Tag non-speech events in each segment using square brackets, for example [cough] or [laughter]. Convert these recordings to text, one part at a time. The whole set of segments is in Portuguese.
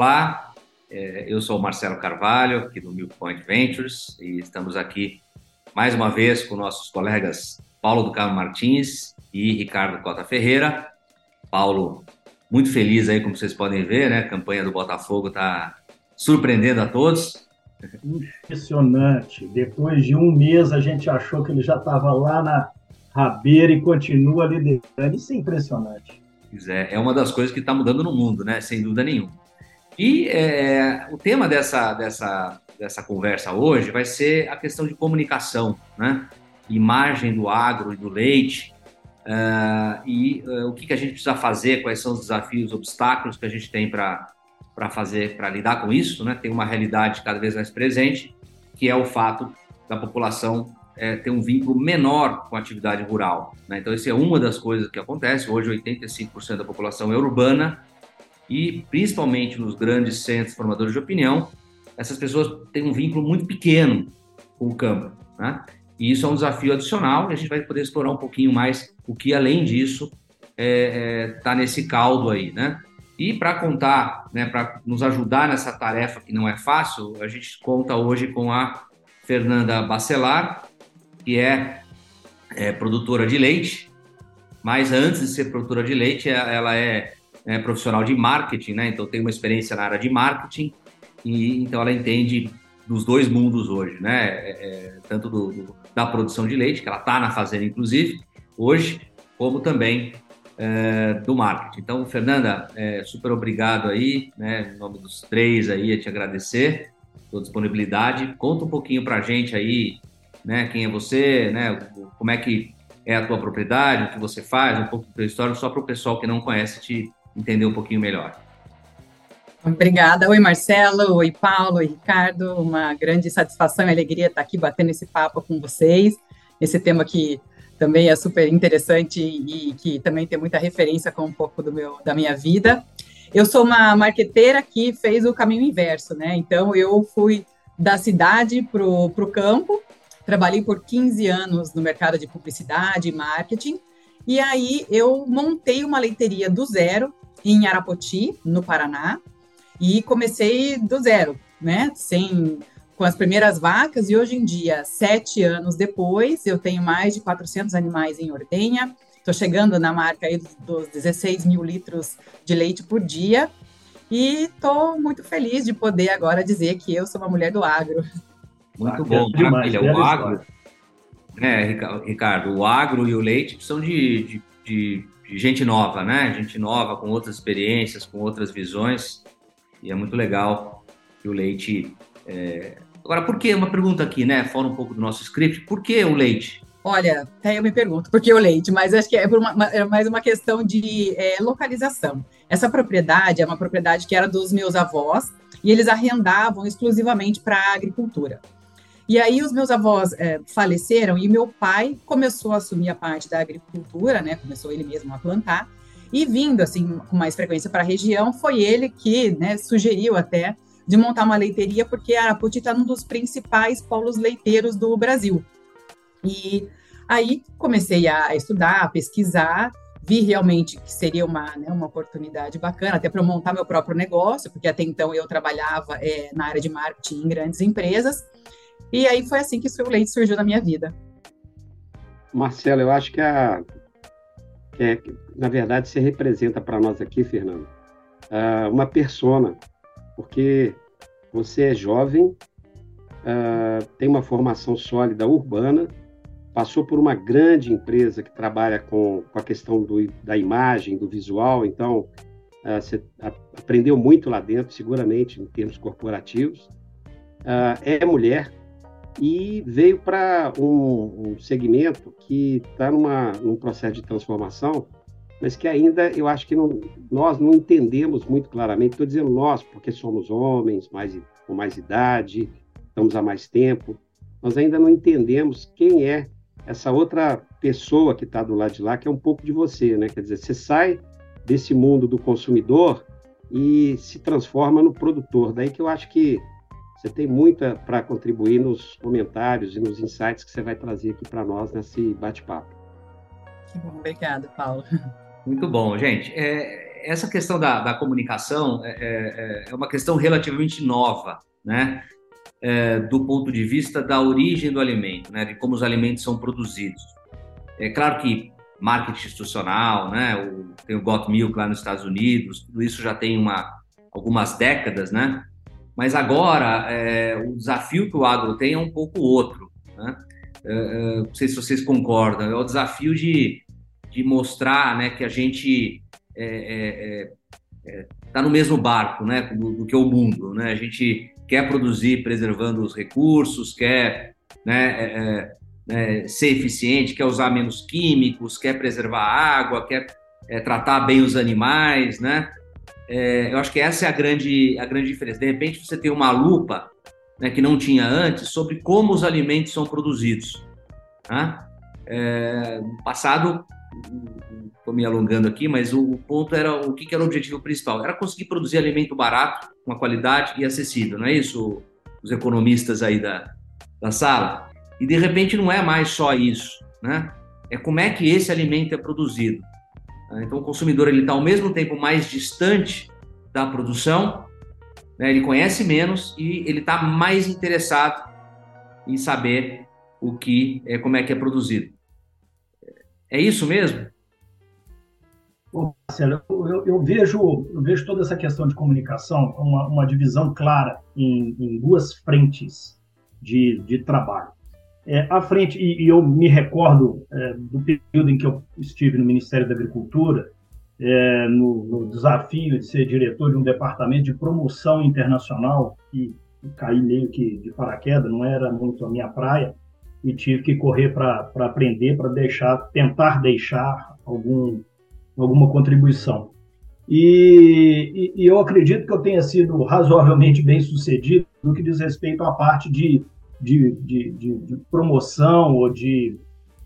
Olá, é, eu sou o Marcelo Carvalho, aqui do Milk Point Ventures, e estamos aqui mais uma vez com nossos colegas Paulo do Carmo Martins e Ricardo Cota Ferreira. Paulo, muito feliz aí, como vocês podem ver, né? A campanha do Botafogo está surpreendendo a todos. Impressionante. Depois de um mês, a gente achou que ele já estava lá na rabeira e continua liderando. Isso é impressionante. É, é uma das coisas que está mudando no mundo, né? Sem dúvida nenhuma. E é, o tema dessa, dessa, dessa conversa hoje vai ser a questão de comunicação, né? Imagem do agro e do leite, uh, e uh, o que, que a gente precisa fazer, quais são os desafios, obstáculos que a gente tem para fazer, para lidar com isso, né? Tem uma realidade cada vez mais presente, que é o fato da população é, ter um vínculo menor com a atividade rural. Né? Então, essa é uma das coisas que acontece. Hoje, 85% da população é urbana e, principalmente nos grandes centros formadores de opinião, essas pessoas têm um vínculo muito pequeno com o campo. Né? E isso é um desafio adicional e a gente vai poder explorar um pouquinho mais o que, além disso, está é, é, tá nesse caldo aí. Né? E para contar, né, para nos ajudar nessa tarefa que não é fácil, a gente conta hoje com a Fernanda Bacelar, que é, é produtora de leite, mas antes de ser produtora de leite, ela é, é profissional de marketing, né? Então tem uma experiência na área de marketing e então ela entende dos dois mundos hoje, né? É, é tanto do, do, da produção de leite, que ela está na fazenda, inclusive, hoje, como também é, do marketing. Então, Fernanda, é, super obrigado aí, né? Em nome dos três aí, a te agradecer sua disponibilidade. Conta um pouquinho para a gente aí né? Quem é você, né? Como é que é a tua propriedade, o que você faz, um pouco da tua história, só para o pessoal que não conhece te entender um pouquinho melhor. Obrigada. Oi, Marcelo. Oi, Paulo. Oi, Ricardo. Uma grande satisfação e alegria estar aqui batendo esse papo com vocês. Esse tema que também é super interessante e que também tem muita referência com um pouco do meu, da minha vida. Eu sou uma marqueteira que fez o caminho inverso, né? Então, eu fui da cidade para o campo Trabalhei por 15 anos no mercado de publicidade e marketing. E aí eu montei uma leiteria do zero em Arapoti, no Paraná, e comecei do zero, né? Sem com as primeiras vacas e hoje em dia, sete anos depois, eu tenho mais de 400 animais em ordenha. Estou chegando na marca aí dos 16 mil litros de leite por dia e estou muito feliz de poder agora dizer que eu sou uma mulher do agro. Muito bom, maravilha. O agro, né, Ricardo, o agro e o leite são de, de, de, de, gente nova, né? Gente nova, com outras experiências, com outras visões. E é muito legal que o leite. É... Agora, por que? Uma pergunta aqui, né? Fora um pouco do nosso script, por que o leite? Olha, até eu me pergunto por que o leite, mas acho que é, uma, é mais uma questão de é, localização. Essa propriedade é uma propriedade que era dos meus avós e eles arrendavam exclusivamente para a agricultura. E aí os meus avós é, faleceram e meu pai começou a assumir a parte da agricultura, né? Começou ele mesmo a plantar e vindo assim com mais frequência para a região, foi ele que, né, sugeriu até de montar uma leiteria porque Araputi está num dos principais polos leiteiros do Brasil. E aí comecei a estudar, a pesquisar, vi realmente que seria uma, né, uma oportunidade bacana, até para montar meu próprio negócio, porque até então eu trabalhava é, na área de marketing em grandes empresas, e aí foi assim que o leite surgiu na minha vida. Marcelo, eu acho que a é, na verdade você representa para nós aqui, Fernando, uma persona, porque você é jovem, tem uma formação sólida urbana, passou por uma grande empresa que trabalha com, com a questão do, da imagem, do visual, então você aprendeu muito lá dentro, seguramente, em termos corporativos. é mulher, e veio para um, um, segmento que está num processo de transformação, mas que ainda eu acho que não, nós não entendemos muito claramente. Estou dizendo nós, porque somos homens mais, com mais idade, estamos há mais tempo, nós ainda não entendemos quem é essa outra pessoa que está do lado de lá, que é um pouco de você, né? Quer dizer, você sai desse mundo do consumidor e se transforma no produtor. Daí que eu acho que você tem muita para contribuir nos comentários e nos insights que você vai trazer aqui para nós nesse bate-papo. Que bom, obrigada, Paulo. [laughs] Muito bom, gente. É, essa questão da, da comunicação é, é, é, uma questão relativamente nova, né? É, do ponto de vista da origem do alimento, né? De como os alimentos são produzidos. É claro que marketing institucional, né? O, tem o Got Milk lá nos Estados Unidos, tudo isso já tem uma, algumas décadas, né? Mas agora é, o desafio que o agro tem é um pouco outro, né? É, é não sei se vocês concordam, é o desafio de, de mostrar, né, que a gente está é, é, no mesmo barco, né, do, do, que o mundo, né? A gente quer produzir preservando os recursos, quer, né, né, ser eficiente, quer usar menos químicos, quer preservar a água, quer tratar bem os animais, né? É, eu acho que essa é a grande, a grande diferença. De repente, você tem uma lupa né, que não tinha antes sobre como os alimentos são produzidos. Né? É, passado, estou me alongando aqui, mas o, o, ponto era o que, que era o objetivo principal? Era conseguir produzir alimento barato, com uma qualidade e acessível, não é isso? Os economistas aí da, da sala. E de repente não é mais só isso, né? É como é que esse alimento é produzido. Então o consumidor está ao mesmo tempo mais distante da produção, né? ele conhece menos e ele está mais interessado em saber o que é como é que é produzido. É isso mesmo? Bom, Marcelo, eu, eu, vejo, eu vejo toda essa questão de comunicação como uma, uma divisão clara em, em duas frentes de, de trabalho. É, à frente, e, e, eu me recordo é, do período em que eu estive no Ministério da Agricultura, é, no, no, desafio de ser diretor de um departamento de promoção internacional, e, e caí meio que de paraquedas, não era muito a minha praia, e tive que correr para aprender, para deixar, tentar deixar algum, alguma contribuição. E, e, e, eu acredito que eu tenha sido razoavelmente bem sucedido no que diz respeito à parte de de, de, de, de promoção ou de,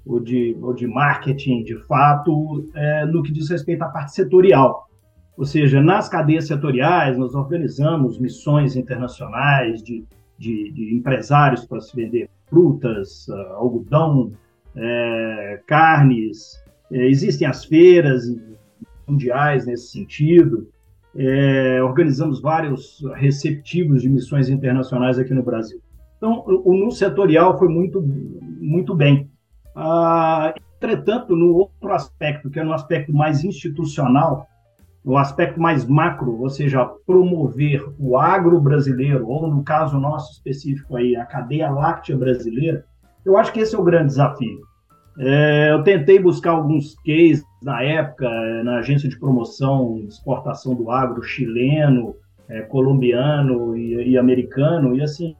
ou, de, ou de marketing, de fato, é, no que diz respeito à parte setorial. Ou seja, nas cadeias setoriais, nós organizamos missões internacionais de, de, de empresários para se vender frutas, uh, algodão, é, carnes. É, existem as feiras mundiais nesse sentido. É, organizamos vários receptivos de missões internacionais aqui no Brasil. Então, o, no setorial foi muito, muito bem. Ah, entretanto, no outro aspecto, que é no aspecto mais institucional, o aspecto mais macro, ou seja, promover o agro brasileiro, ou no caso nosso específico aí, a cadeia láctea brasileira, eu acho que esse é o grande desafio. É, eu tentei buscar alguns cases na época, na agência de promoção e exportação do agro chileno, é, colombiano e, e, americano, e assim,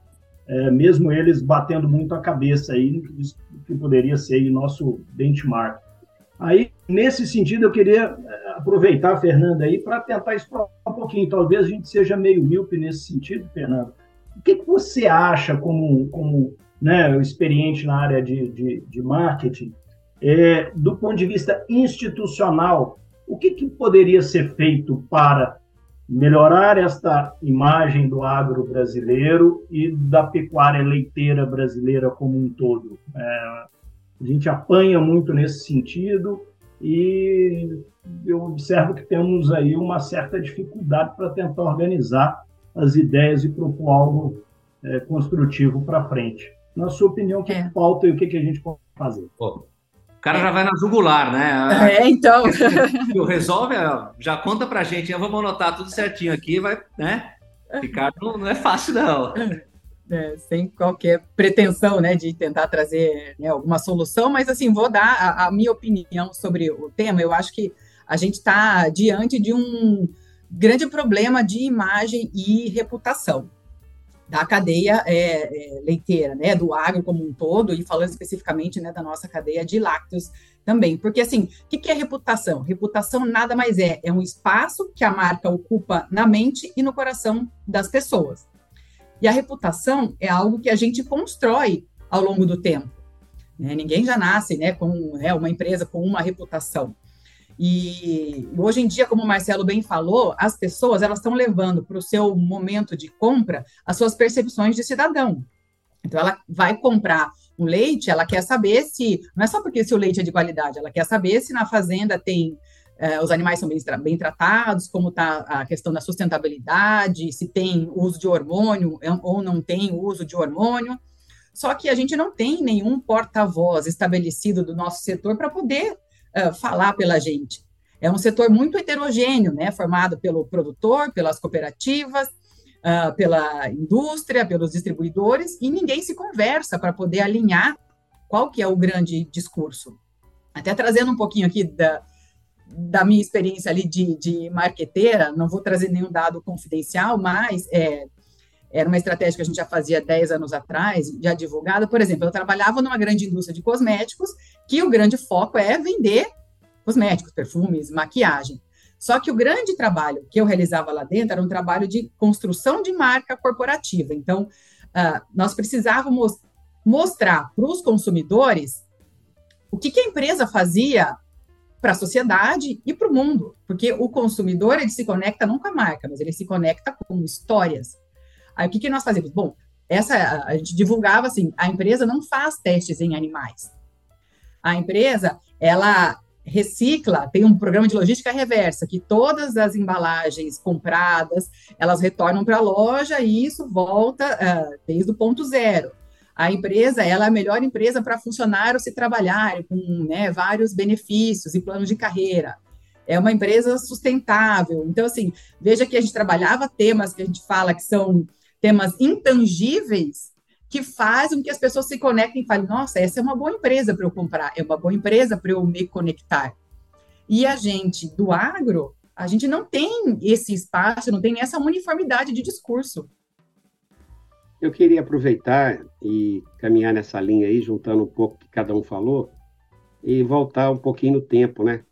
é, mesmo eles batendo muito a cabeça aí no que, poderia ser nosso benchmark. Aí, nesse sentido, eu queria é, aproveitar, Fernanda, aí para tentar explorar um pouquinho. Talvez a gente seja meio míope nesse sentido, Fernanda. O que, que você acha, como, como né, experiente na área de, de, de marketing, é, do ponto de vista institucional, o que, que poderia ser feito para melhorar esta imagem do agro brasileiro e da pecuária leiteira brasileira como um todo. É, a gente apanha muito nesse sentido e eu observo que temos aí uma certa dificuldade para tentar organizar as ideias e propor algo é, construtivo para frente. Na sua opinião, o que, é. falta e o que, que a gente pode fazer? Cara já vai na jugular, né? [laughs] É, então. [laughs] O resolve, já conta pra gente, vamos anotar tudo certinho aqui, vai, né? Ricardo não, não é fácil, não. É, sem qualquer pretensão, né, de tentar trazer né, alguma solução, mas assim, vou dar a, a, minha opinião sobre o tema. Eu acho que a gente está diante de um grande problema de imagem e reputação da cadeia é, é, leiteira, né, do agro como um todo, e falando especificamente né, da nossa cadeia de lácteos também. Porque, assim, o que, que é reputação? Reputação nada mais é, é um espaço que a marca ocupa na mente e no coração das pessoas. E a reputação é algo que a gente constrói ao longo do tempo. Né? Ninguém já nasce né, com né, uma empresa com uma reputação. E hoje em dia, como o Marcelo bem falou, as pessoas elas estão levando para o seu momento de compra as suas percepções de cidadão. Então, ela vai comprar um leite, ela quer saber se não é só porque se o leite é de qualidade, ela quer saber se na fazenda tem é, os animais são bem, bem tratados, como está a questão da sustentabilidade, se tem uso de hormônio é, ou não tem uso de hormônio. Só que a gente não tem nenhum porta-voz estabelecido do nosso setor para poder uh, falar pela gente. É um setor muito heterogêneo, né, formado pelo produtor, pelas cooperativas, uh, pela indústria, pelos distribuidores, e ninguém se conversa para poder alinhar qual que é o grande discurso. Até trazendo um pouquinho aqui da, da minha experiência ali de, de marqueteira, não vou trazer nenhum dado confidencial, mas é, era uma estratégia que a gente já fazia 10 anos atrás, já divulgada. Por exemplo, eu trabalhava numa grande indústria de cosméticos, que o grande foco é vender cosméticos, perfumes, maquiagem. Só que o grande trabalho que eu realizava lá dentro era um trabalho de construção de marca corporativa. Então, uh, nós precisávamos mostrar para os consumidores o que, que a empresa fazia para a sociedade e para o mundo, porque o consumidor ele se conecta não com a marca, mas ele se conecta com histórias. Aí o que, que nós fazíamos? Bom, essa a gente divulgava assim, a empresa não faz testes em animais. A empresa ela recicla, tem um programa de logística reversa, que todas as embalagens compradas, elas retornam para a loja e isso volta uh, desde o ponto zero. A empresa, ela é a melhor empresa para funcionário se trabalhar, com né, vários benefícios e planos de carreira. É uma empresa sustentável. Então, assim, veja que a gente trabalhava temas que a gente fala que são temas intangíveis, que fazem que as pessoas se conectem e falem: nossa, essa é uma boa empresa para eu comprar, é uma boa empresa para eu me conectar. E a gente do agro, a gente não tem esse espaço, não tem essa uniformidade de discurso. Eu queria aproveitar e caminhar nessa linha aí, juntando um pouco que cada um falou, e voltar um pouquinho no tempo, né?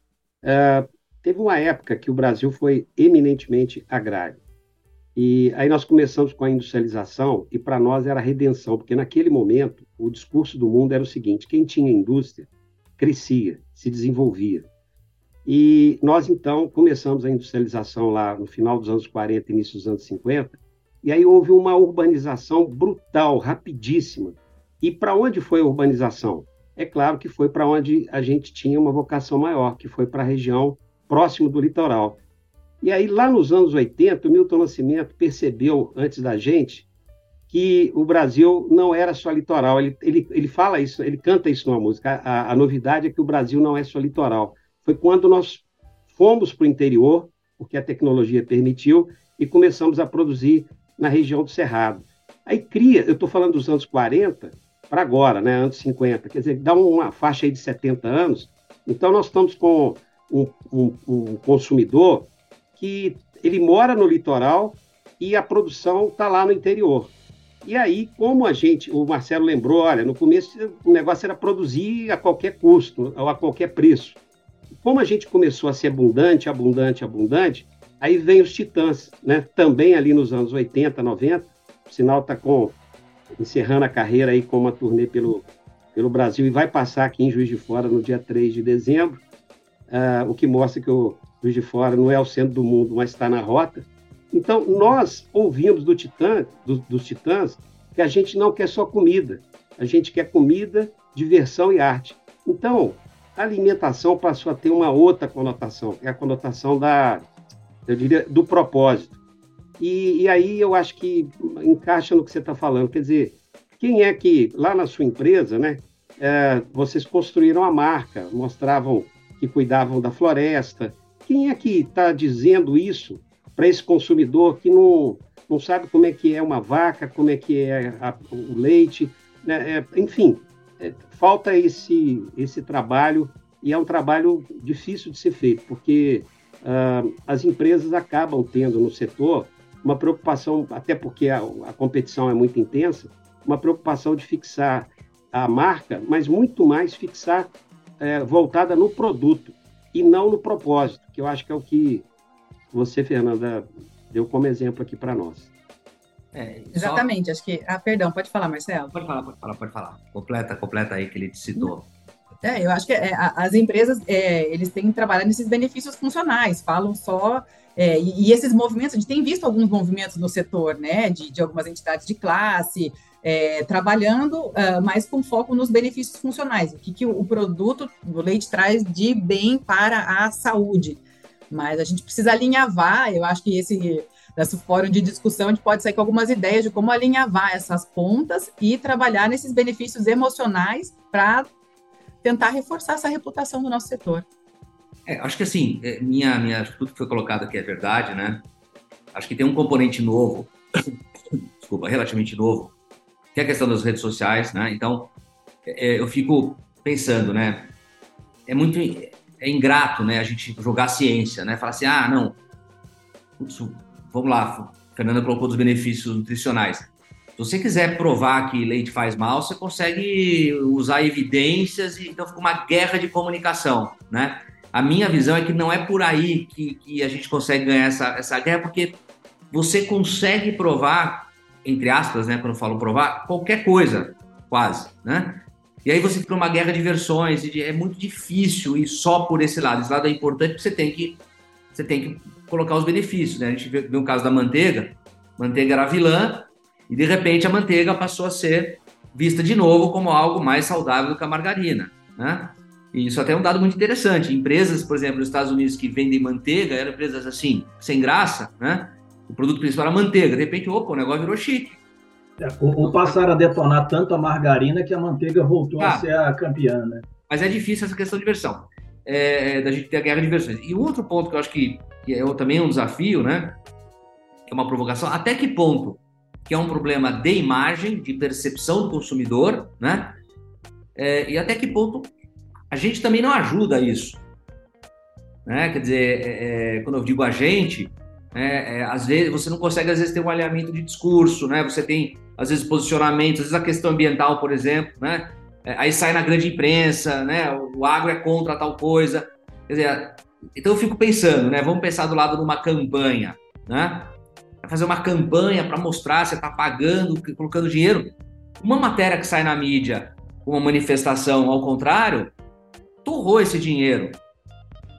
Uh, teve uma época que o Brasil foi eminentemente agrário. E aí nós começamos com a industrialização, e para nós era a redenção, porque naquele momento o discurso do mundo era o seguinte: quem tinha indústria crescia, se desenvolvia. E nós então começamos a industrialização lá no final dos anos 40, início dos anos 50, e aí houve uma urbanização brutal, rapidíssima. E para onde foi a urbanização? É claro que foi para onde a gente tinha uma vocação maior, que foi para a região próximo do litoral. E aí, lá nos anos 80, o Milton Nascimento percebeu, antes da gente, que o Brasil não era só litoral. Ele, ele, ele fala isso, ele canta isso numa música. A, a novidade é que o Brasil não é só litoral. Foi quando nós fomos para o interior, porque a tecnologia permitiu, e começamos a produzir na região do Cerrado. Aí cria, eu estou falando dos anos 40 para agora, né, anos 50, quer dizer, dá uma faixa aí de 70 anos. Então, nós estamos com um, um, um consumidor que ele mora no litoral e a produção está lá no interior. E aí, como a gente, o Marcelo lembrou, olha, no começo o negócio era produzir a qualquer custo, ou a qualquer preço. Como a gente começou a ser abundante, abundante, abundante, Aí vem os Titãs, né? também ali nos anos 80, 90. O sinal está com, encerrando a carreira aí com uma turnê pelo, pelo Brasil e vai passar aqui em Juiz de Fora no dia 3 de dezembro, uh, o que mostra que o Juiz de Fora não é o centro do mundo, mas está na rota. Então, nós ouvimos do Titã, do, dos Titãs que a gente não quer só comida, a gente quer comida, diversão e arte. Então, a alimentação passou a ter uma outra conotação, que é a conotação da, eu diria, do propósito. E, e aí eu acho que encaixa no que você está falando. Quer dizer, quem é que, lá na sua empresa, né, é, vocês construíram a marca, mostravam que cuidavam da floresta. Quem é que está dizendo isso para esse consumidor que não, não sabe como é que é uma vaca, como é que é a, o leite, né? é, enfim, é, falta esse, esse trabalho e é um trabalho difícil de ser feito, porque uh, as empresas acabam tendo no setor uma preocupação, até porque a, a competição é muito intensa, uma preocupação de fixar a marca, mas muito mais fixar é, voltada no produto e não no propósito, que eu acho que é o que você, Fernanda, deu como exemplo aqui para nós. É, Exatamente, acho que. Ah, perdão, pode falar, Marcelo. Pode falar, pode falar, pode falar. Completa, completa aí que ele citou. É, eu acho que é, as empresas, é, eles têm trabalhado nesses benefícios funcionais, falam só, é, e, e, esses movimentos, a gente tem visto alguns movimentos no setor, né, de, de algumas entidades de classe, é, trabalhando uh, mais com foco nos benefícios funcionais, o que, que o, produto do leite traz de bem para a saúde. Mas a gente precisa alinhavar, eu acho que esse nesse fórum de discussão, a gente pode sair com algumas ideias de como alinhavar essas pontas e trabalhar nesses benefícios emocionais para tentar reforçar essa reputação do nosso setor. É, acho que assim, é, minha, minha, tudo que foi colocado aqui é verdade, né? Acho que tem um componente novo, [coughs] desculpa, relativamente novo, que é a questão das redes sociais, né? Então, é, eu fico pensando, né? É muito é ingrato, né? A gente jogar ciência, né? Falar assim, ah, não, putz, vamos lá, Fernanda colocou dos benefícios nutricionais. Se você quiser provar que leite faz mal, você consegue usar evidências e então fica uma guerra de comunicação, né? A minha visão é que não é por aí que, que a gente consegue ganhar essa, essa guerra, porque você consegue provar, entre aspas, né, quando falo provar, qualquer coisa, quase, né? E aí você fica numa guerra de versões, e é muito difícil ir só por esse lado. Esse lado é importante porque você tem que, você tem que colocar os benefícios, né? A gente vê, vê o caso da manteiga, manteiga era vilã, e de repente a manteiga passou a ser vista de novo como algo mais saudável do que a margarina, né? E isso até é um dado muito interessante. Empresas, por exemplo, nos Estados Unidos que vendem manteiga, eram empresas assim, sem graça, né? O produto principal era manteiga. De repente, opa, o negócio virou chique. É, ou, ou passaram a detonar tanto a margarina que a manteiga voltou ah, a ser a campeã, né? Mas é difícil essa questão de versão. É, da gente ter a guerra de versões. E outro ponto que eu acho que, que é também um desafio, né? É uma provocação. Até que ponto que é um problema de imagem, de percepção do consumidor, né? É, e até que ponto a gente também não ajuda isso. Né? Quer dizer, é, é, quando eu digo a gente, é, é, às vezes você não consegue às vezes ter um alinhamento de discurso, né? Você tem às vezes posicionamentos, às vezes a questão ambiental, por exemplo, né? É, aí sai na grande imprensa, né? O agro é contra tal coisa. Quer dizer, então eu fico pensando, né? Vamos pensar do lado de uma campanha, né? fazer uma campanha para mostrar, você está pagando, colocando dinheiro. Uma matéria que sai na mídia, uma manifestação ao contrário, torrou esse dinheiro.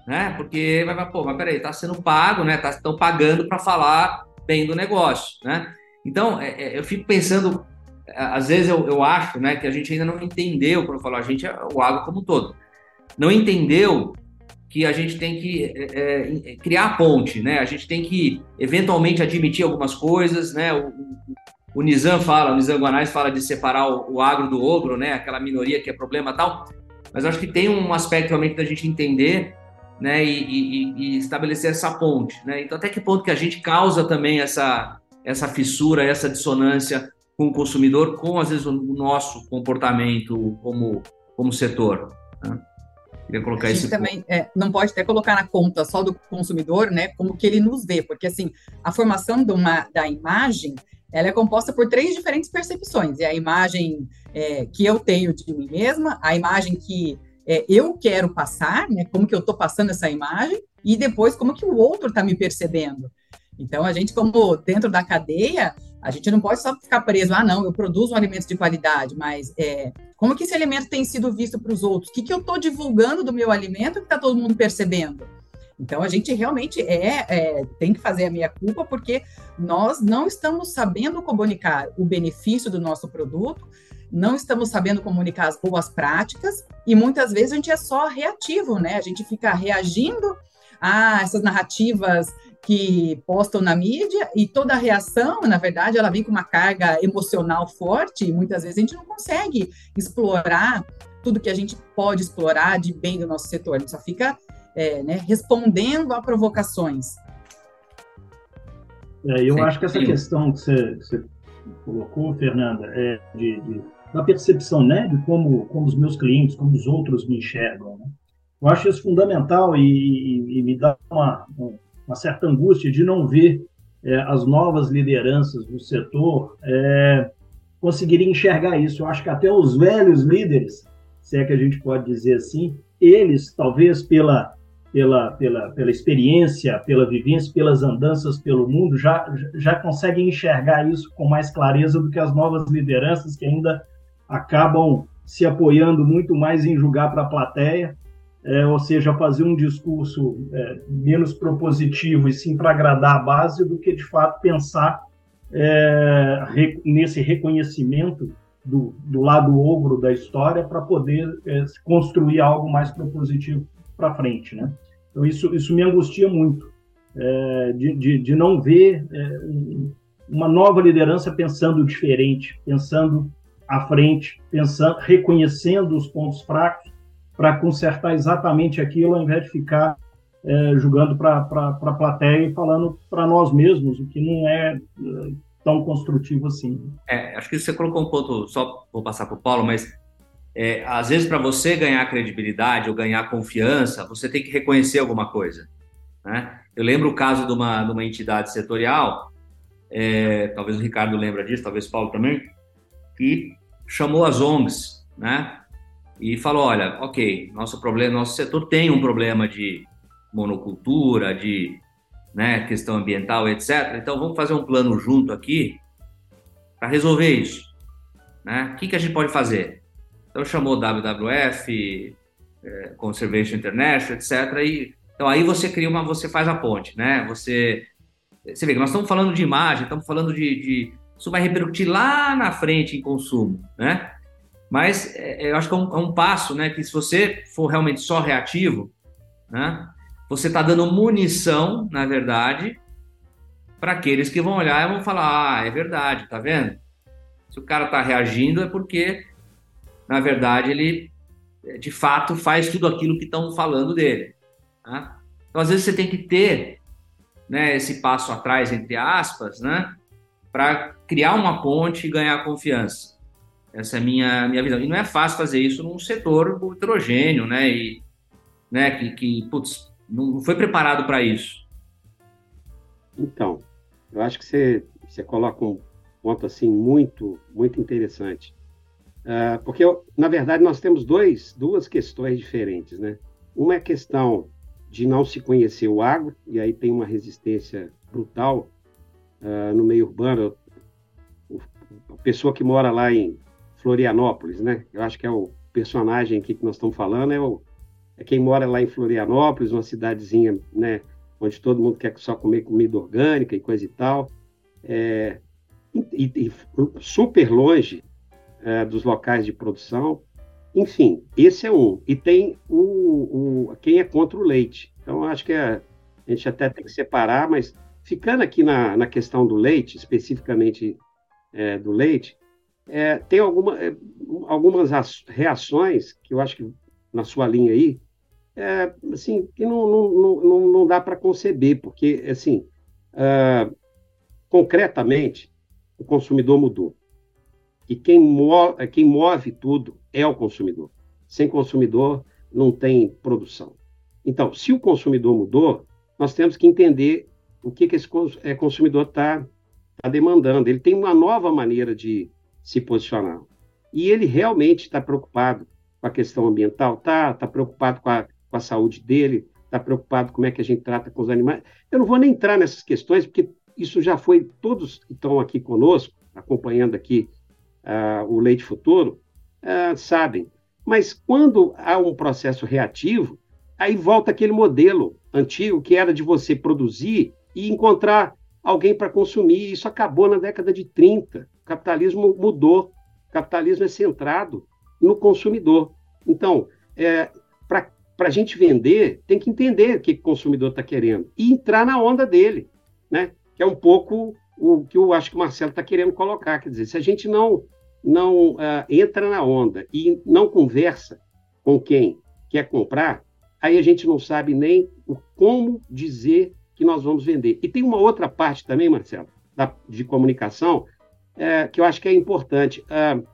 Né? Porque vai, pô, mas peraí, está sendo pago, né? Estão tá, pagando para falar bem do negócio, né? Então, é, é, eu fico pensando, às vezes eu, eu acho, né, que a gente ainda não entendeu, quando eu falo a gente, é o agro como um todo, não entendeu que a gente tem que é, é, criar a ponte, né? A gente tem que eventualmente admitir algumas coisas, né? O, o, Nizam fala, o Nizam Guanais fala de separar o, o, agro do ogro, né? Aquela minoria que é problema tal. Mas acho que tem um aspecto realmente da gente entender, né? E, e, e, estabelecer essa ponte, né? Então até que ponto que a gente causa também essa essa fissura, essa dissonância com o consumidor, com às vezes o nosso comportamento como como setor. Né? Queria colocar a gente também é, não pode até colocar na conta só do consumidor, né? Como que ele nos vê, porque assim a formação uma, da imagem ela é composta por três diferentes percepções. É a imagem é, que eu tenho de mim mesma, a imagem que é, eu quero passar, né? Como que eu estou passando essa imagem e depois como que o outro está me percebendo. Então a gente como dentro da cadeia a gente não pode só ficar preso, ah, não, eu produzo um alimento de qualidade, mas é, como que esse alimento tem sido visto para os outros? O que, que eu estou divulgando do meu alimento que está todo mundo percebendo? Então, a gente realmente é, é, tem que fazer a minha culpa, porque nós não estamos sabendo comunicar o benefício do nosso produto, não estamos sabendo comunicar as boas práticas, e muitas vezes a gente é só reativo, né? A gente fica reagindo a essas narrativas que postam na mídia e toda a reação, na verdade, ela vem com uma carga emocional forte e muitas vezes a gente não consegue explorar tudo que a gente pode explorar de bem do nosso setor, a gente só fica é, né, respondendo a provocações. É, eu Sim. acho que essa questão que você, que você colocou, Fernanda, é de, de, da percepção, né, de como, como os meus clientes, como os outros me enxergam. Né? Eu acho isso fundamental e, e, e me dá uma, uma certa angústia de não ver é, as novas lideranças do setor é, conseguirem enxergar isso. Eu acho que até os velhos líderes, se é que a gente pode dizer assim, eles, talvez pela, pela, pela, pela experiência, pela vivência, pelas andanças pelo mundo, já, já conseguem enxergar isso com mais clareza do que as novas lideranças que ainda acabam se apoiando muito mais em julgar para a plateia, é, ou seja, fazer um discurso é, menos propositivo e sim para agradar a base, do que de fato pensar é, re, nesse reconhecimento do, do, lado ogro da história para poder é, construir algo mais propositivo para frente, né? Então isso, isso me angustia muito, é, de, de, de, não ver é, uma nova liderança pensando diferente, pensando à frente, pensando, reconhecendo os pontos fracos para consertar exatamente aquilo, ao invés de ficar é, julgando para a plateia e falando para nós mesmos, o que não é, é tão construtivo assim. É, acho que você colocou um ponto, só vou passar para o Paulo, mas é, às vezes para você ganhar credibilidade ou ganhar confiança, você tem que reconhecer alguma coisa. Né? Eu lembro o caso de uma, de uma entidade setorial, é, talvez o Ricardo lembra disso, talvez o Paulo também, que chamou as ONGs, né? E falou, olha, ok, nosso problema, nosso setor tem um problema de monocultura, de né, questão ambiental, etc. Então vamos fazer um plano junto aqui para resolver isso. Né? O que, que a gente pode fazer? Então chamou WWF, é, Conservation International, etc. E, então aí você cria uma, você faz a ponte, né? Você, você vê que nós estamos falando de imagem, estamos falando de, de isso vai repercutir lá na frente em consumo, né? Mas é, eu acho que é um, é um, passo, né? Que se você for realmente só reativo, né? Você está dando munição, na verdade, para aqueles que vão olhar e vão falar: ah, é verdade, tá vendo? Se o cara está reagindo é porque, na verdade, ele de fato faz tudo aquilo que estão falando dele. Né? Então, às vezes, você tem que ter né, esse passo atrás, entre aspas, né, para criar uma ponte e ganhar confiança. Essa é a minha, minha visão. E não é fácil fazer isso num setor heterogêneo, né? E, né, que, que putz, não foi preparado para isso. Então, eu acho que você, você coloca um ponto assim muito, muito interessante. Uh, porque, na verdade, nós temos dois, duas questões diferentes, né? Uma é a questão de não se conhecer o agro, e aí tem uma resistência brutal uh, no meio urbano. A pessoa que mora lá em Florianópolis, né? Eu acho que é o personagem aqui que nós estamos falando, é o, é quem mora lá em Florianópolis, uma cidadezinha, né, onde todo mundo quer só comer comida orgânica e coisa e tal, é, e, e, super longe é, dos locais de produção. Enfim, esse é um. E tem o, o quem é contra o leite. Então, acho que é, a gente até tem que separar, mas ficando aqui na, na questão do leite, especificamente é, do leite, é, tem alguma, é, algumas reações que eu acho que na sua linha aí, é, assim, que não, não, não, não dá para conceber, porque, assim, uh, concretamente, o consumidor mudou. E quem move, quem move tudo é o consumidor. Sem consumidor, não tem produção. Então, se o consumidor mudou, nós temos que entender o que, que esse é, consumidor está tá demandando. Ele tem uma nova maneira de se posicionar. E ele realmente está preocupado com a questão ambiental, tá, está preocupado com a, com a saúde dele, está preocupado como é que a gente trata com os animais. Eu não vou nem entrar nessas questões, porque isso já foi, todos que estão aqui conosco, acompanhando aqui uh, o Leite Futuro, uh, sabem. Mas quando há um processo reativo, aí volta aquele modelo antigo que era de você produzir e encontrar alguém para consumir. Isso acabou na década de 30. O capitalismo mudou. O capitalismo é centrado no consumidor. Então, é, para a gente vender, tem que entender o que o consumidor está querendo e entrar na onda dele, né? Que é um pouco o que eu acho que o Marcelo está querendo colocar. Quer dizer, se a gente não, não uh, entra na onda e não conversa com quem quer comprar, aí a gente não sabe nem o como dizer que nós vamos vender. E tem uma outra parte também, Marcelo, da, de comunicação, é, que eu acho que é importante. Uh,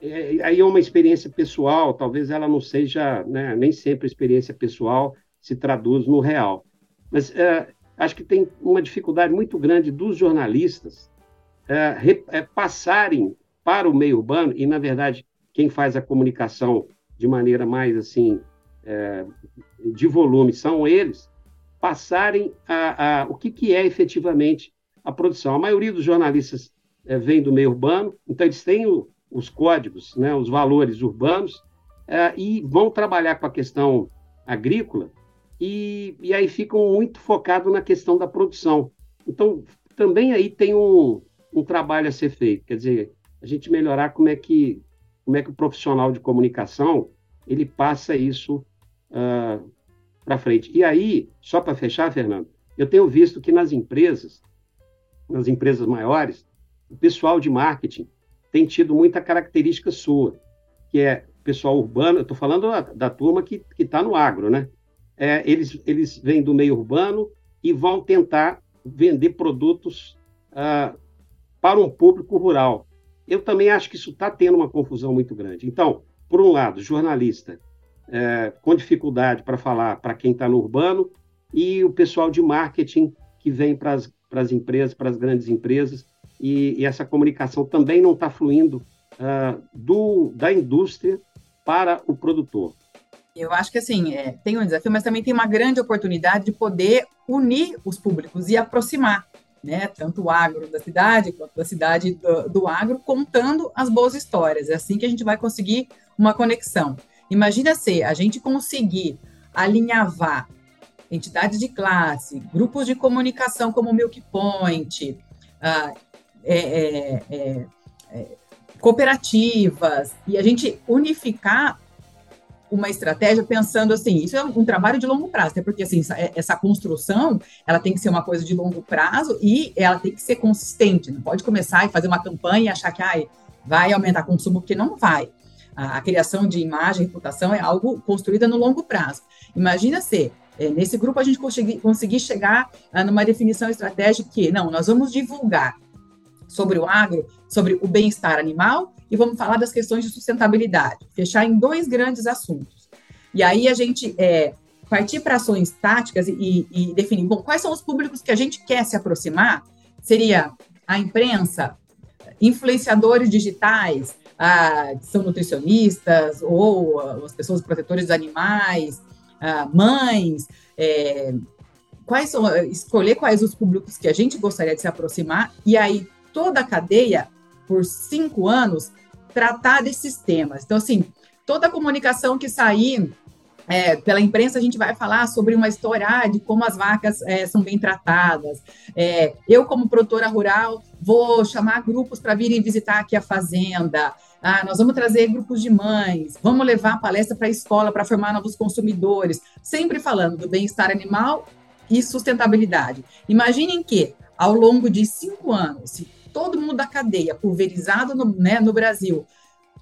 é, aí é uma experiência pessoal, talvez ela não seja, né, nem sempre a experiência pessoal se traduz no real. Mas é, acho que tem uma dificuldade muito grande dos jornalistas é, re, é, passarem para o meio urbano, e, na verdade, quem faz a comunicação de maneira mais assim, é, de volume, são eles, passarem a, a, o que, que é efetivamente a produção. A maioria dos jornalistas é, vem do meio urbano, então eles têm o, os códigos, né, os valores urbanos, é, e vão trabalhar com a questão agrícola, e, e aí ficam muito focados na questão da produção. Então, também aí tem um, um trabalho a ser feito, quer dizer, a gente melhorar como é que, como é que o profissional de comunicação ele passa isso uh, para frente. E aí, só para fechar, Fernando, eu tenho visto que nas empresas, nas empresas maiores, o pessoal de marketing tem tido muita característica sua, que é pessoal urbano, eu estou falando da, da, turma que está no agro, né? É, eles, eles vêm do meio urbano e vão tentar vender produtos ah, para um público rural. Eu também acho que isso está tendo uma confusão muito grande. Então, por um lado, jornalista é, com dificuldade para falar para quem está no urbano e o pessoal de marketing que vem para as empresas, para as grandes empresas, e, e, essa comunicação também não está fluindo uh, do, da indústria para o produtor. Eu acho que assim, é, tem um desafio, mas também tem uma grande oportunidade de poder unir os públicos e aproximar, né? Tanto o agro da cidade quanto da cidade do, do agro, contando as boas histórias. É assim que a gente vai conseguir uma conexão. Imagina se a gente conseguir alinhavar entidades de classe, grupos de comunicação como o Milk Point, uh, é, é, é, é, cooperativas, e a gente unificar uma estratégia pensando assim, isso é um trabalho de longo prazo, até porque assim, essa, essa, construção, ela tem que ser uma coisa de longo prazo e ela tem que ser consistente, não pode começar e fazer uma campanha e achar que ai, vai aumentar consumo, porque não vai. A, a criação de imagem, reputação é algo construída no longo prazo. Imagina se é, nesse grupo a gente conseguir, conseguir chegar a numa definição estratégica que, não, nós vamos divulgar sobre o agro, sobre o bem-estar animal e vamos falar das questões de sustentabilidade, fechar em dois grandes assuntos. E aí a gente é, partir para ações táticas e, e, definir, bom, quais são os públicos que a gente quer se aproximar? Seria a imprensa, influenciadores digitais, ah, são nutricionistas ou ah, as pessoas protetores dos animais, ah, mães, é, quais são, escolher quais os públicos que a gente gostaria de se aproximar e aí toda a cadeia por cinco anos tratar desses temas. Então assim, toda a comunicação que sair é, pela imprensa a gente vai falar sobre uma história ah, de como as vacas é, são bem tratadas. É, eu, como produtora rural, vou chamar grupos para virem visitar aqui a fazenda. Ah, nós vamos trazer grupos de mães, vamos levar palestra para a escola para formar novos consumidores, sempre falando do bem-estar animal e sustentabilidade. Imaginem que, ao longo de cinco anos, se todo mundo da cadeia, pulverizado no, né, no Brasil,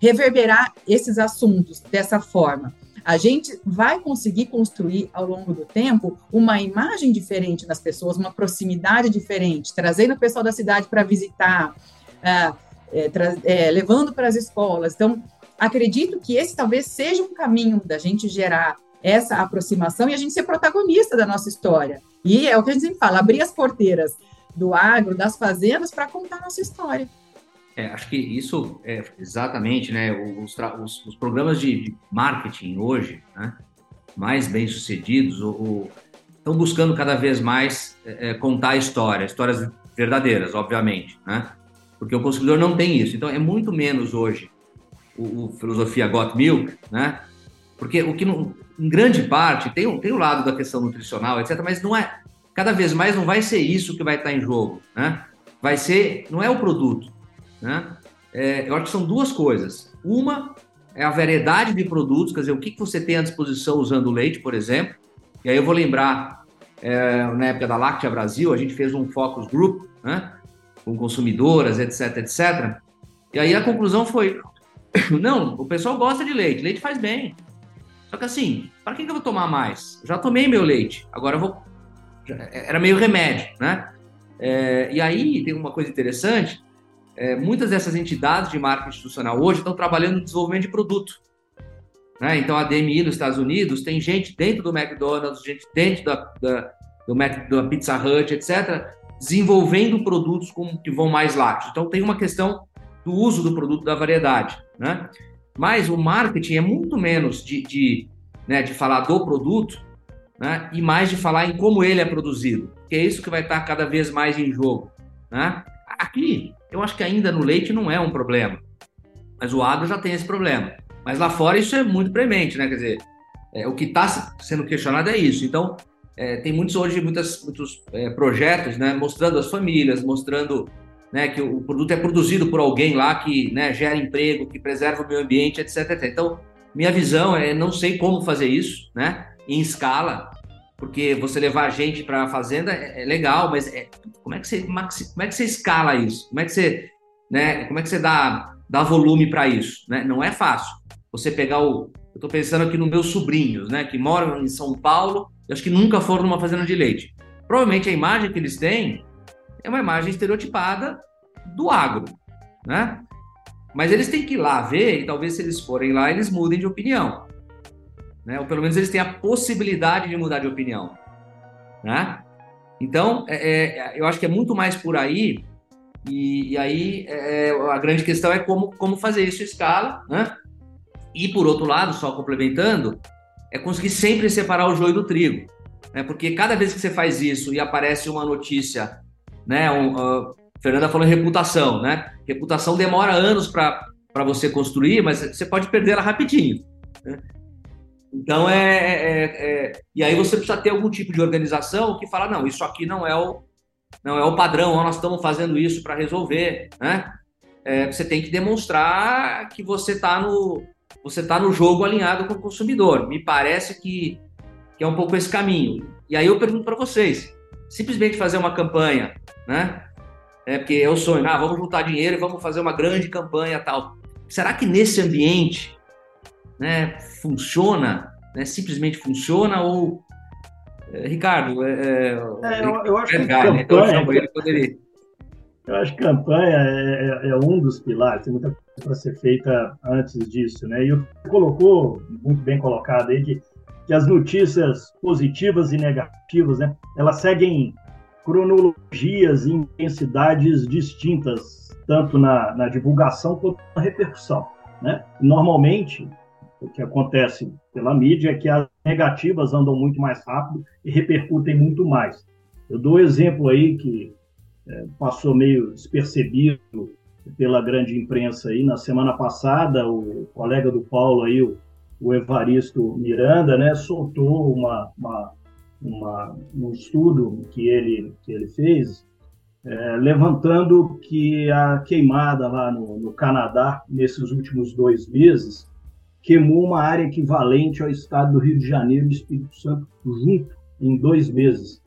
reverberar esses assuntos dessa forma, a gente vai conseguir construir ao longo do tempo uma imagem diferente nas pessoas, uma proximidade diferente, trazendo o pessoal da cidade para visitar, uh, é, é, levando para as escolas. Então, acredito que esse talvez seja um caminho da gente gerar essa aproximação e a gente ser protagonista da nossa história. E é o que a gente sempre fala, abrir as porteiras do agro, das fazendas, para contar nossa história. É, acho que isso é exatamente, né? Os, os, os programas de marketing hoje, né, mais bem sucedidos, estão buscando cada vez mais é, é, contar histórias, histórias verdadeiras, obviamente, né? porque o consumidor não tem isso. Então, é muito menos hoje o, o filosofia Got Milk, né? Porque o que, não, em grande parte, tem, tem o lado da questão nutricional, etc., mas não é, cada vez mais não vai ser isso que vai estar em jogo, né? Vai ser, não é o produto, né? É, eu acho que são duas coisas. Uma é a variedade de produtos, quer dizer, o que, que você tem à disposição usando leite, por exemplo. E aí eu vou lembrar, é, na época da Láctea Brasil, a gente fez um focus group, né? com consumidoras, etc, etc. E aí a conclusão foi: [coughs] não, o pessoal gosta de leite, leite faz bem. Só que assim, para que, que eu vou tomar mais? Já tomei meu leite, agora eu vou. Era meio remédio, né? É, e aí tem uma coisa interessante: é, muitas dessas entidades de marketing institucional hoje estão trabalhando no desenvolvimento de produto. Né? Então a DMI nos Estados Unidos tem gente dentro do McDonald's, gente dentro da, da do, Mac, da Pizza Hut, etc., desenvolvendo produtos com, que vão mais lácteos. Então, tem uma questão do uso do produto, da variedade, né? Mas o marketing é muito menos de, de, né, de falar do produto, né? E mais de falar em como ele é produzido, que é isso que vai estar cada vez mais em jogo, né? Aqui, eu acho que ainda no leite não é um problema. Mas o agro já tem esse problema. Mas lá fora isso é muito premente, né? Quer dizer, é, o que está sendo questionado é isso. Então, é, tem muitos hoje muitas, muitos é, projetos, né, mostrando as famílias, mostrando né, que o produto é produzido por alguém lá que né, gera emprego, que preserva o meio ambiente, etc, etc. Então, minha visão é não sei como fazer isso, né, em escala, porque você levar gente para a fazenda é, é, legal, mas é, como é que você como é que você escala isso? Como é que você, né, como é que você dá dá volume para isso, né? Não é fácil. Você pegar o eu estou pensando aqui nos meus sobrinhos, né, que moram em São Paulo, e acho que nunca foram numa fazenda de leite. Provavelmente a imagem que eles têm é uma imagem estereotipada do agro, né? Mas eles têm que ir lá ver e talvez se eles forem lá eles mudem de opinião, né? Ou pelo menos eles têm a possibilidade de mudar de opinião, né? Então, é, é, eu acho que é muito mais por aí e, e aí é, a grande questão é como, como fazer isso em escala, né? E por outro lado, só complementando, é conseguir sempre separar o joio do trigo, né? Porque cada vez que você faz isso e aparece uma notícia, né? Um, uh, Fernanda falou em reputação, né? Reputação demora anos para você construir, mas você pode perder ela rapidinho. Né? Então é, é, é, é, e aí você precisa ter algum tipo de organização que fala não, isso aqui não é o não é o padrão, nós estamos fazendo isso para resolver, né? É, você tem que demonstrar que você está no você está no jogo alinhado com o consumidor. Me parece que, que é um pouco esse caminho. E aí eu pergunto para vocês, simplesmente fazer uma campanha, né? É porque eu sonho, ah, vamos juntar dinheiro e vamos fazer uma grande campanha tal. Será que nesse ambiente, né, funciona? Né, simplesmente funciona ou é, Ricardo, é, é, é eu, eu, acho que campanha, né? então eu chamo ele ele eu acho que campanha é, é, é, um dos pilares, tem muita coisa para ser feita antes disso, né? E o colocou, muito bem colocado aí, que, que as notícias positivas e negativas, né, elas seguem cronologias e intensidades distintas, tanto na, na divulgação quanto na repercussão, né? Normalmente, o que acontece pela mídia é que as negativas andam muito mais rápido e repercutem muito mais. Eu dou um exemplo aí que é, passou meio despercebido pela grande imprensa aí. Na semana passada, o colega do Paulo aí, o, o Evaristo Miranda, né, soltou uma, uma, uma, um estudo que ele, que ele fez, é, levantando que a queimada lá no, no Canadá, nesses últimos dois meses, queimou uma área equivalente ao estado do Rio de Janeiro e Espírito Santo junto em dois meses.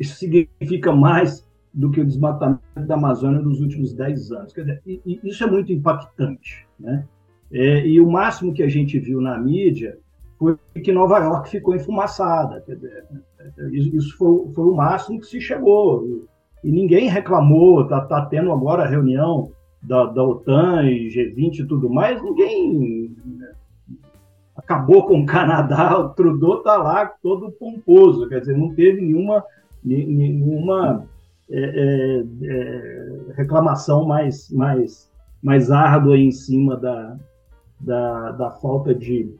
Isso significa mais do que o desmatamento da Amazônia nos últimos 10 anos. Quer dizer, isso é muito impactante. Né? É, e o máximo que a gente viu na mídia foi que Nova York ficou enfumaçada. Quer dizer, isso foi, foi o máximo que se chegou. E, e ninguém reclamou, está tá tendo agora a reunião da, da OTAN e G20 e tudo mais, ninguém né, acabou com o Canadá, [laughs] o Trudeau está lá todo pomposo, quer dizer, não teve nenhuma, nenhuma é, é, é, reclamação mais, mais, mais árdua em cima da, da, da falta de,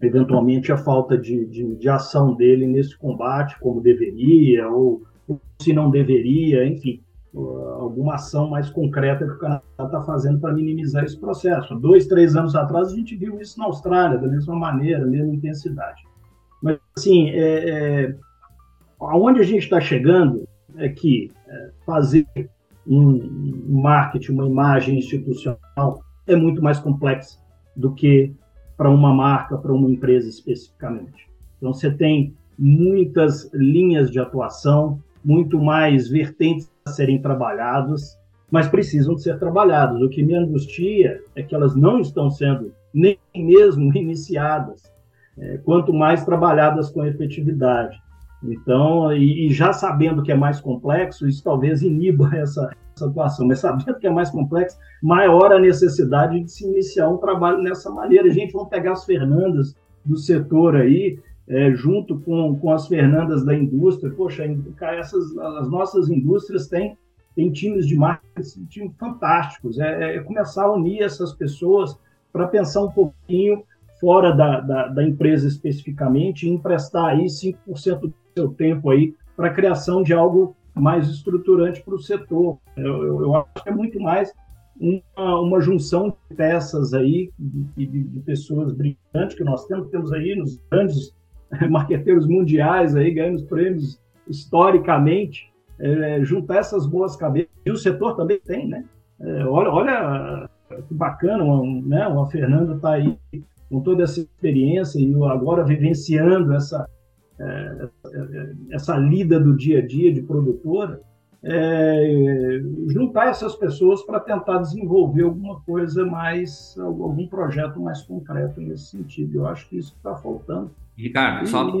eventualmente, a falta de, de, de, ação dele nesse combate, como deveria, ou, ou se não deveria, enfim, alguma ação mais concreta que o Canadá está fazendo para minimizar esse processo. Dois, três anos atrás, a gente viu isso na Austrália, da mesma maneira, mesma intensidade. Mas, assim, é, é, aonde a gente está chegando é que é, fazer um marketing, uma imagem institucional é muito mais complexo do que para uma marca, para uma empresa especificamente. Então, você tem muitas linhas de atuação, muito mais vertentes serem trabalhadas, mas precisam de ser trabalhadas. O que me angustia é que elas não estão sendo nem mesmo iniciadas, é, quanto mais trabalhadas com efetividade. Então, e, e, já sabendo que é mais complexo, isso talvez iniba [laughs] essa, essa atuação, mas sabendo que é mais complexo, maior a necessidade de se iniciar um trabalho nessa maneira. A gente vai pegar as Fernandas do setor aí, é, junto com, com as Fernandas da indústria. Poxa, essas, as nossas indústrias têm, têm times de marketing fantásticos. É, é começar a unir essas pessoas para pensar um pouquinho fora da, da, da, empresa especificamente e emprestar aí 5% do seu tempo aí para a criação de algo mais estruturante para o setor. Eu, eu, eu, acho que é muito mais uma, uma junção de peças aí, de, de, de, pessoas brilhantes que nós temos, temos aí nos grandes [laughs] marqueteiros mundiais aí, ganhando prêmios historicamente, é, juntar essas boas cabeças, e o setor também tem, né? É, olha, olha que bacana, uma, né? A Fernanda está aí com toda essa experiência e agora vivenciando essa, é, essa lida do dia a dia de produtora, é, juntar essas pessoas para tentar desenvolver alguma coisa mais, algum projeto mais concreto nesse sentido. Eu acho que isso está faltando. Ricardo, e, só.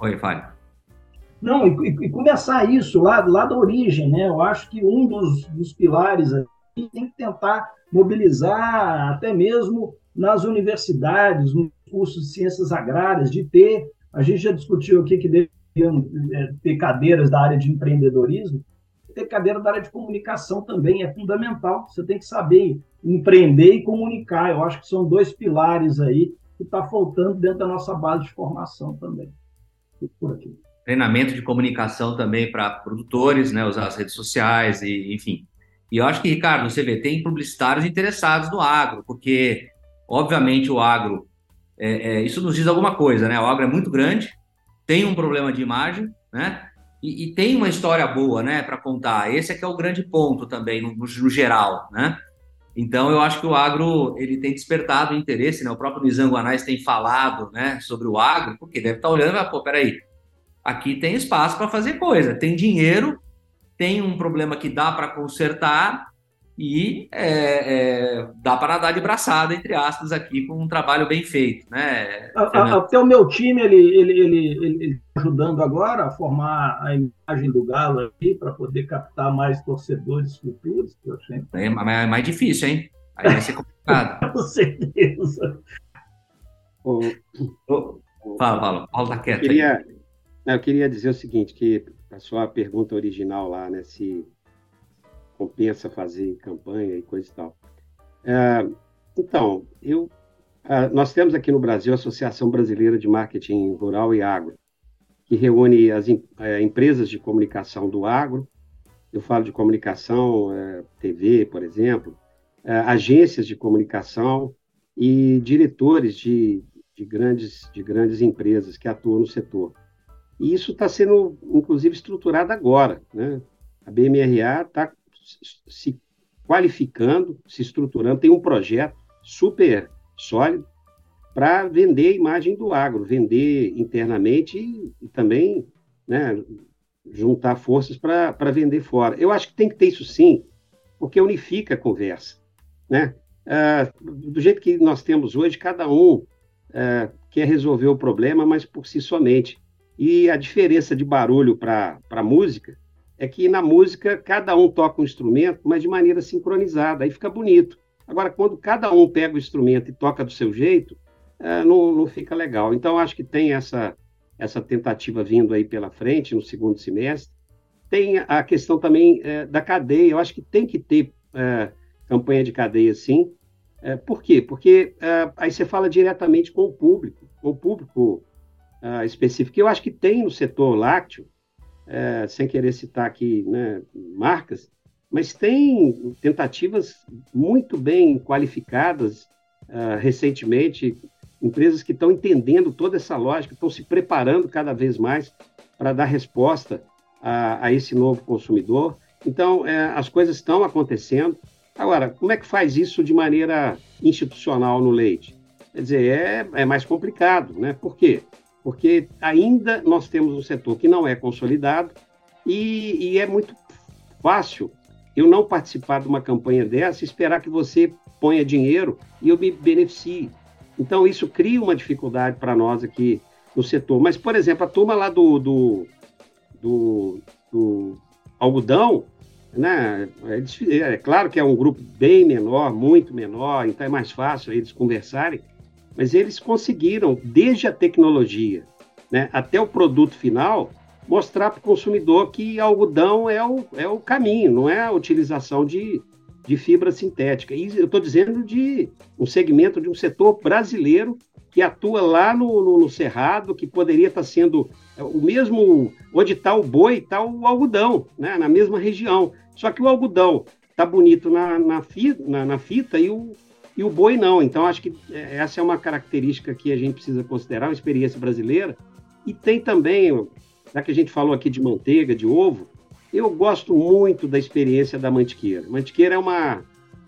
Oi, fale. Não, e, e, começar isso lá, lá da origem, né? Eu acho que um dos, dos pilares aqui tem que tentar mobilizar até mesmo nas universidades, nos cursos de ciências agrárias, de ter. A gente já discutiu aqui que deveriam é, ter cadeiras da área de empreendedorismo, ter cadeira da área de comunicação também é fundamental. Você tem que saber empreender e comunicar. Eu acho que são dois pilares aí que está faltando dentro da nossa base de formação também. Por aqui. Treinamento de comunicação também para produtores, né, usar as redes sociais e enfim. E eu acho que, Ricardo, você vê, tem publicitários interessados no agro, porque, obviamente, o agro, é, é, isso nos diz alguma coisa, né? O agro é muito grande, tem um problema de imagem, né? E, e tem uma história boa, né, para contar. Esse é que é o grande ponto também, no, no, geral, né? Então, eu acho que o agro ele tem despertado interesse, né? O próprio Nizam Guanais tem falado, né, sobre o agro, porque deve estar olhando e falar, pô, peraí, aqui tem espaço para fazer coisa, tem dinheiro, tem um problema que dá para consertar e é, é, dá para dar de braçada, entre aspas, aqui com um trabalho bem feito. Né, até o meu time, ele, ele, ele, ele, ajudando agora a formar a imagem do Galo aqui para poder captar mais torcedores futuros. É, é mais difícil, hein? Aí vai ser complicado. [laughs] com certeza. O, o, fala, fala, Paulo tá quieto. Eu queria, eu queria dizer o seguinte, que a sua pergunta original lá, né, se compensa fazer campanha e coisa e tal. É, então, eu, nós temos aqui no Brasil a Associação Brasileira de Marketing Rural e Agro, que reúne as é, empresas de comunicação do agro, eu falo de comunicação, é, TV, por exemplo, é, agências de comunicação e diretores de, de, grandes, de grandes empresas que atuam no setor. E isso está sendo, inclusive, estruturado agora. Né? A BMRA está se qualificando, se estruturando, tem um projeto super sólido para vender a imagem do agro, vender internamente e, e também né, juntar forças para vender fora. Eu acho que tem que ter isso sim, porque unifica a conversa. Né? Ah, do jeito que nós temos hoje, cada um ah, quer resolver o problema, mas por si somente. E a diferença de barulho para música é que na música cada um toca um instrumento, mas de maneira sincronizada, aí fica bonito. Agora, quando cada um pega o instrumento e toca do seu jeito, é, não, não fica legal. Então, acho que tem essa, essa tentativa vindo aí pela frente no segundo semestre. Tem a questão também é, da cadeia, eu acho que tem que ter é, campanha de cadeia, sim. É, por quê? Porque é, aí você fala diretamente com o público, com o público é, específico. Eu acho que tem no setor lácteo, é, sem querer citar aqui né, marcas, mas tem tentativas muito bem qualificadas uh, recentemente, empresas que estão entendendo toda essa lógica, estão se preparando cada vez mais para dar resposta a, a, esse novo consumidor. Então, é, as coisas estão acontecendo. Agora, como é que faz isso de maneira institucional no leite? Quer dizer, é, é mais complicado, né? Por quê? Porque ainda nós temos um setor que não é consolidado e, e é muito fácil eu não participar de uma campanha dessa esperar que você ponha dinheiro e eu me beneficie. Então, isso cria uma dificuldade para nós aqui no setor. Mas, por exemplo, a turma lá do, do, do, do algodão, né? É, é claro que é um grupo bem menor, muito menor, então é mais fácil eles conversarem, mas eles conseguiram, desde a tecnologia né, até o produto final, mostrar para o consumidor que algodão é o, é o caminho, não é a utilização de, de fibra sintética. E eu estou dizendo de um segmento de um setor brasileiro que atua lá no, no, no Cerrado, que poderia estar tá sendo é, o mesmo, onde está o boi, está o algodão, né, na mesma região. Só que o algodão tá bonito na, na, fita, na, na fita e o, e o boi não. Então, acho que é, essa é uma característica que a gente precisa considerar, uma experiência brasileira. E tem também, já que a gente falou aqui de manteiga, de ovo, eu gosto muito da experiência da Mantiqueira. Mantiqueira é uma,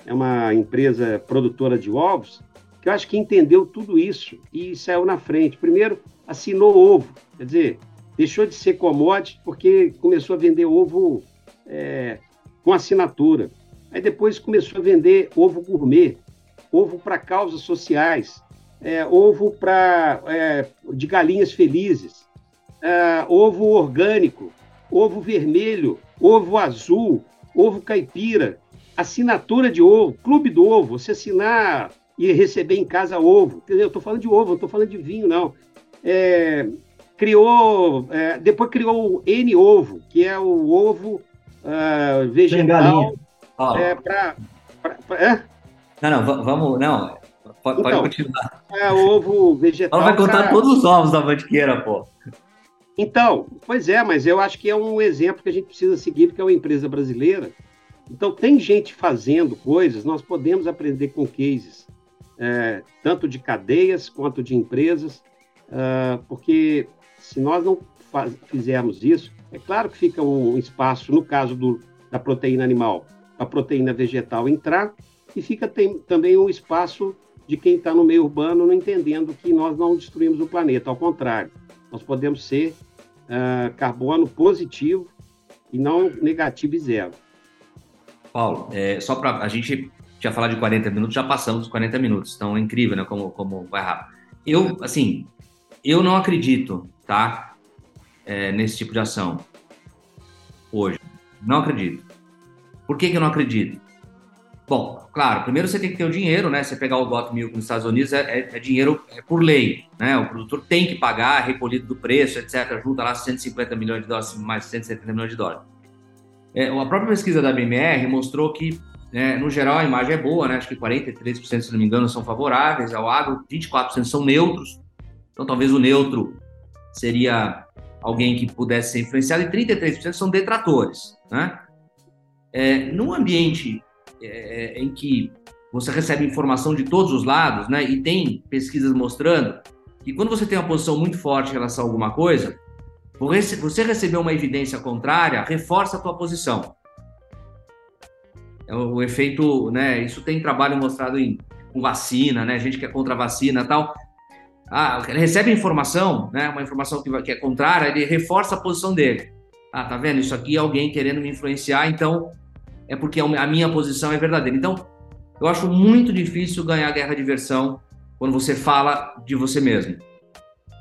é uma empresa produtora de ovos que eu acho que entendeu tudo isso e saiu na frente. Primeiro, assinou ovo, quer dizer, deixou de ser commodity porque começou a vender ovo é, com assinatura. Aí depois começou a vender ovo gourmet, ovo para causas sociais, é, ovo para é, de galinhas felizes, é, ovo orgânico, ovo vermelho, ovo azul, ovo caipira, assinatura de ovo, clube do ovo, você assinar e receber em casa ovo. Eu estou falando de ovo, não estou falando de vinho, não. É, criou, é, depois criou o N ovo, que é o ovo uh, vegetal. É, pra, pra, pra, é? Não, não, vamos. Não, pode, então, continuar. É ovo vegetal. Ela vai contar pra... todos os ovos da Mantiqueira, pô. Então, pois é, mas eu acho que é um exemplo que a gente precisa seguir, porque é uma empresa brasileira. Então, tem gente fazendo coisas, nós podemos aprender com cases, é, tanto de cadeias quanto de empresas, uh, porque se nós não faz, fizermos isso, é claro que fica um espaço, no caso do, da proteína animal, a proteína vegetal entrar, e fica tem, também um espaço de quem está no meio urbano não entendendo que nós não destruímos o planeta, ao contrário, nós podemos ser uh, carbono positivo e não negativo e zero. Paulo, é, só para a gente tinha falado de 40 minutos, já passamos os 40 minutos, então é incrível, né, como, como vai rápido. Eu, assim, eu não acredito, tá, é, nesse tipo de ação hoje. Não acredito. Por que, que eu não acredito? Bom, claro, primeiro você tem que ter o dinheiro, né? Você pegar o GOT Milk nos Estados Unidos é, é, é dinheiro é por lei, né? O produtor tem que pagar, recolhido do preço, etc. Junta lá 150 milhões de dólares, mais 170 milhões de dólares. É, a própria pesquisa da BMR mostrou que, né, no geral, a imagem é boa, né? Acho que 43%, se não me engano, são favoráveis ao agro, 24% são neutros. Então, talvez o neutro seria alguém que pudesse ser influenciado e 33% são detratores, né? É, num ambiente é, é, em que você recebe informação de todos os lados, né? E tem pesquisas mostrando que quando você tem uma posição muito forte em relação a alguma coisa, você receber uma evidência contrária reforça a tua posição. É o efeito, né? Isso tem trabalho mostrado em com vacina, né? Gente que é contra a vacina, tal. Ah, recebe informação, né? Uma informação que, que é contrária, ele reforça a posição dele. Ah, tá vendo? Isso aqui é alguém querendo me influenciar, então é porque a minha posição é verdadeira. Então, eu acho muito difícil ganhar a guerra de versão quando você fala de você mesmo.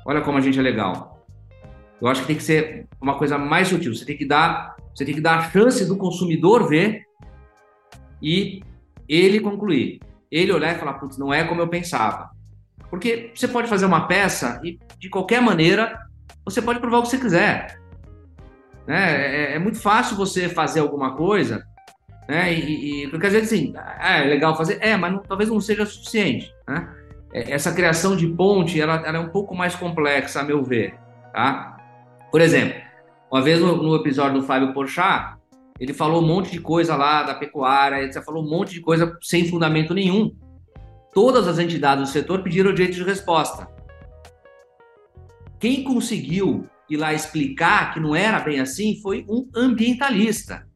Olha como a gente é legal. Eu acho que tem que ser uma coisa mais sutil. Você tem que dar, você tem que dar a chance do consumidor ver e ele concluir. Ele olhar e falar, putz, não é como eu pensava. Porque você pode fazer uma peça e, de qualquer maneira, você pode provar o que você quiser. Né? É, é muito fácil você fazer alguma coisa né? E, e, vezes assim, ah, é legal fazer, é, mas não, talvez não seja suficiente, né? É, essa criação de ponte, ela, ela, é um pouco mais complexa, a meu ver, tá? Por exemplo, uma vez no, no episódio do Fábio Porchat, ele falou um monte de coisa lá da pecuária, ele falou um monte de coisa sem fundamento nenhum. Todas as entidades do setor pediram direito de resposta. Quem conseguiu ir lá explicar que não era bem assim foi um ambientalista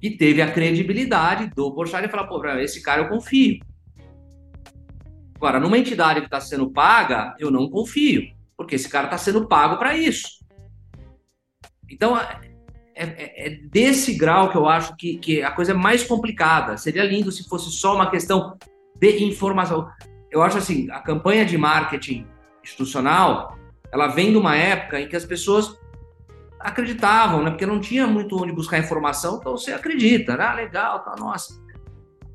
que teve a credibilidade do Borchardt e falar, pô, esse cara eu confio. Agora, numa entidade que está sendo paga, eu não confio, porque esse cara está sendo pago para isso. Então, é, é, é, desse grau que eu acho que, que a coisa é mais complicada. Seria lindo se fosse só uma questão de informação. Eu acho assim, a campanha de marketing institucional, ela vem de uma época em que as pessoas acreditavam, né? Porque não tinha muito onde buscar informação, então você acredita, né? Ah, legal, tá, nossa.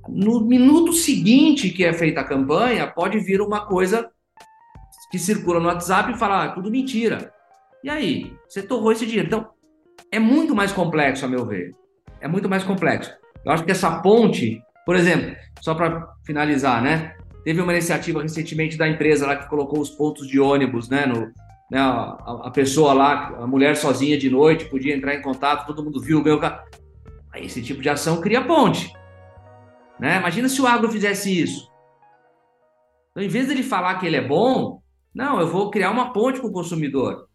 No minuto seguinte que é feita a campanha, pode vir uma coisa que circula no WhatsApp e falar, ah, tudo mentira. E aí, você torrou esse dinheiro. Então, é muito mais complexo, a meu ver. É muito mais complexo. Eu acho que essa ponte, por exemplo, só para finalizar, né? Teve uma iniciativa recentemente da empresa lá que colocou os pontos de ônibus, né, no, né, a, a, pessoa lá, a mulher sozinha de noite, podia entrar em contato, todo mundo viu, ganhou. Aí esse tipo de ação cria ponte. Né? Imagina se o agro fizesse isso. Então, em vez dele falar que ele é bom, não, eu vou criar uma ponte com o consumidor.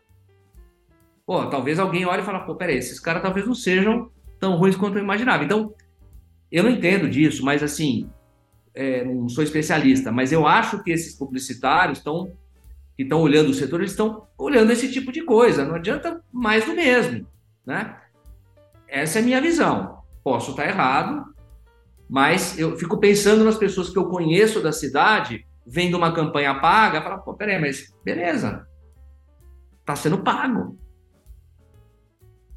Pô, talvez alguém olhe e fale, pô, peraí, esses caras talvez não sejam tão ruins quanto eu imaginava. Então, eu não entendo disso, mas assim, é, não sou especialista, mas eu acho que esses publicitários estão que estão olhando o setor, eles estão olhando esse tipo de coisa. Não adianta mais do mesmo, né? Essa é a minha visão. Posso estar errado, mas eu fico pensando nas pessoas que eu conheço da cidade, vendo uma campanha paga, fala, pô, peraí, mas beleza, está sendo pago.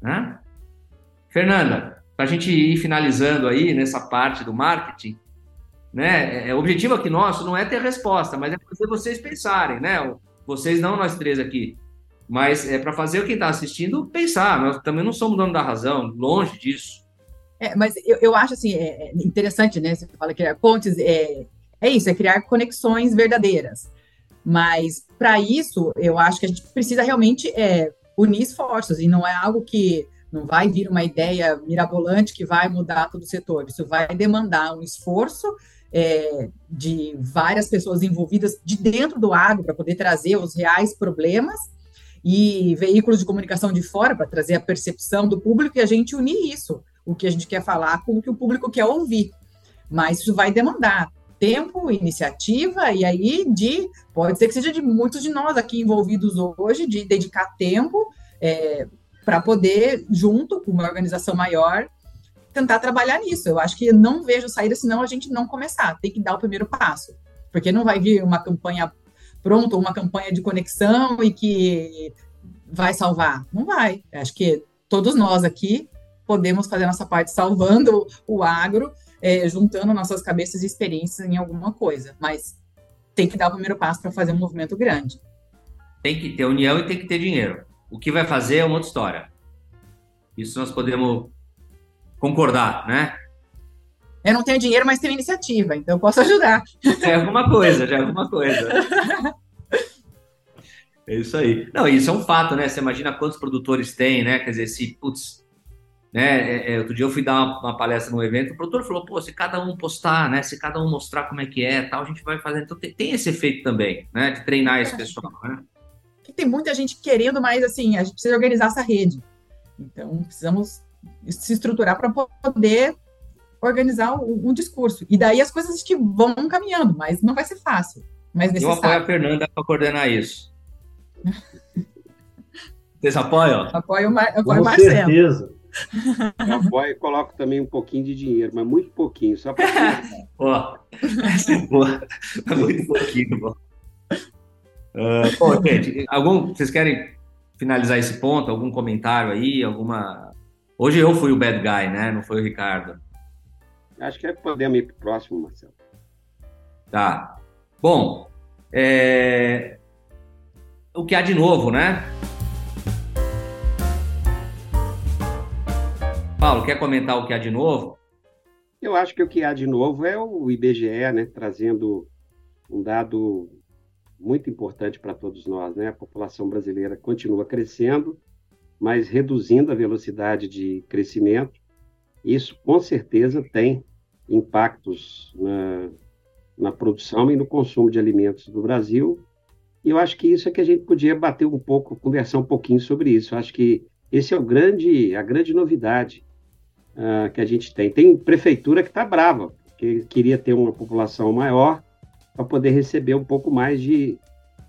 Né? Fernanda, para a gente ir finalizando aí nessa parte do marketing, né? É, é, o objetivo aqui nosso não é ter resposta, mas é fazer vocês pensarem, né? Vocês não, nós três aqui. Mas é para fazer quem está assistindo pensar. Nós também não somos dono da razão, longe disso. É, mas eu, eu acho assim, é, é interessante, né? Você fala criar pontes, é, é isso, é criar conexões verdadeiras. Mas para isso, eu acho que a gente precisa realmente é, unir esforços, e não é algo que não vai vir uma ideia mirabolante que vai mudar todo o setor. Isso vai demandar um esforço é, de várias pessoas envolvidas de dentro do agro para poder trazer os reais problemas e veículos de comunicação de fora para trazer a percepção do público e a gente unir isso, o que a gente quer falar com o que o público quer ouvir. Mas isso vai demandar tempo, iniciativa e aí de pode ser que seja de muitos de nós aqui envolvidos hoje de dedicar tempo é, para poder junto com uma organização maior tentar trabalhar nisso. Eu acho que não vejo saída senão a gente não começar. Tem que dar o primeiro passo. Porque não vai vir uma campanha pronta, uma campanha de conexão e que vai salvar. Não vai. Eu acho que todos nós aqui podemos fazer a nossa parte salvando o agro, é, juntando nossas cabeças e experiências em alguma coisa. Mas tem que dar o primeiro passo para fazer um movimento grande. Tem que ter união e tem que ter dinheiro. O que vai fazer é uma outra história. Isso nós podemos concordar, né? Eu não tenho dinheiro, mas tenho iniciativa, então eu posso ajudar. É alguma coisa, já é alguma coisa. [laughs] É isso aí. Não, isso é um fato, né? Você imagina quantos produtores tem, né? Quer dizer, se, putz, né? É, é, outro dia eu fui dar uma, uma, palestra num evento, o produtor falou, pô, se cada um postar, né? Se cada um mostrar como é que é, tal, a gente vai fazer. Então tem, tem esse efeito também, né? De treinar esse pessoal, né? Tem muita gente querendo, mas assim, a gente precisa organizar essa rede. Então, precisamos se estruturar para poder organizar um, um, discurso. E daí as coisas que vão caminhando, mas não vai ser fácil. Mas necessário. Eu apoio a Fernanda para coordenar isso. Vocês apoiam? Apoio, apoio Com Marcelo. certeza. Eu apoio e coloco também um pouquinho de dinheiro, mas muito pouquinho, só para. [laughs] Ó. [laughs] Muito pouquinho, bom. Uh, bom, gente, algum, vocês querem finalizar esse ponto? Algum comentário aí? Alguma Hoje eu fui o bad guy, né? Não foi o Ricardo. Acho que é podemos ir para o próximo, Marcelo. Tá. Bom, é... o que há de novo, né? Paulo, quer comentar o que há de novo? Eu acho que o que há de novo é o IBGE, né? Trazendo um dado muito importante para todos nós, né? A população brasileira continua crescendo mas reduzindo a velocidade de crescimento. Isso, com certeza, tem impactos na, na produção e no consumo de alimentos do Brasil. E eu acho que isso é que a gente podia bater um pouco, conversar um pouquinho sobre isso. Eu acho que esse é o grande, a grande novidade uh, que a gente tem. Tem prefeitura que está brava, porque queria ter uma população maior para poder receber um pouco mais de,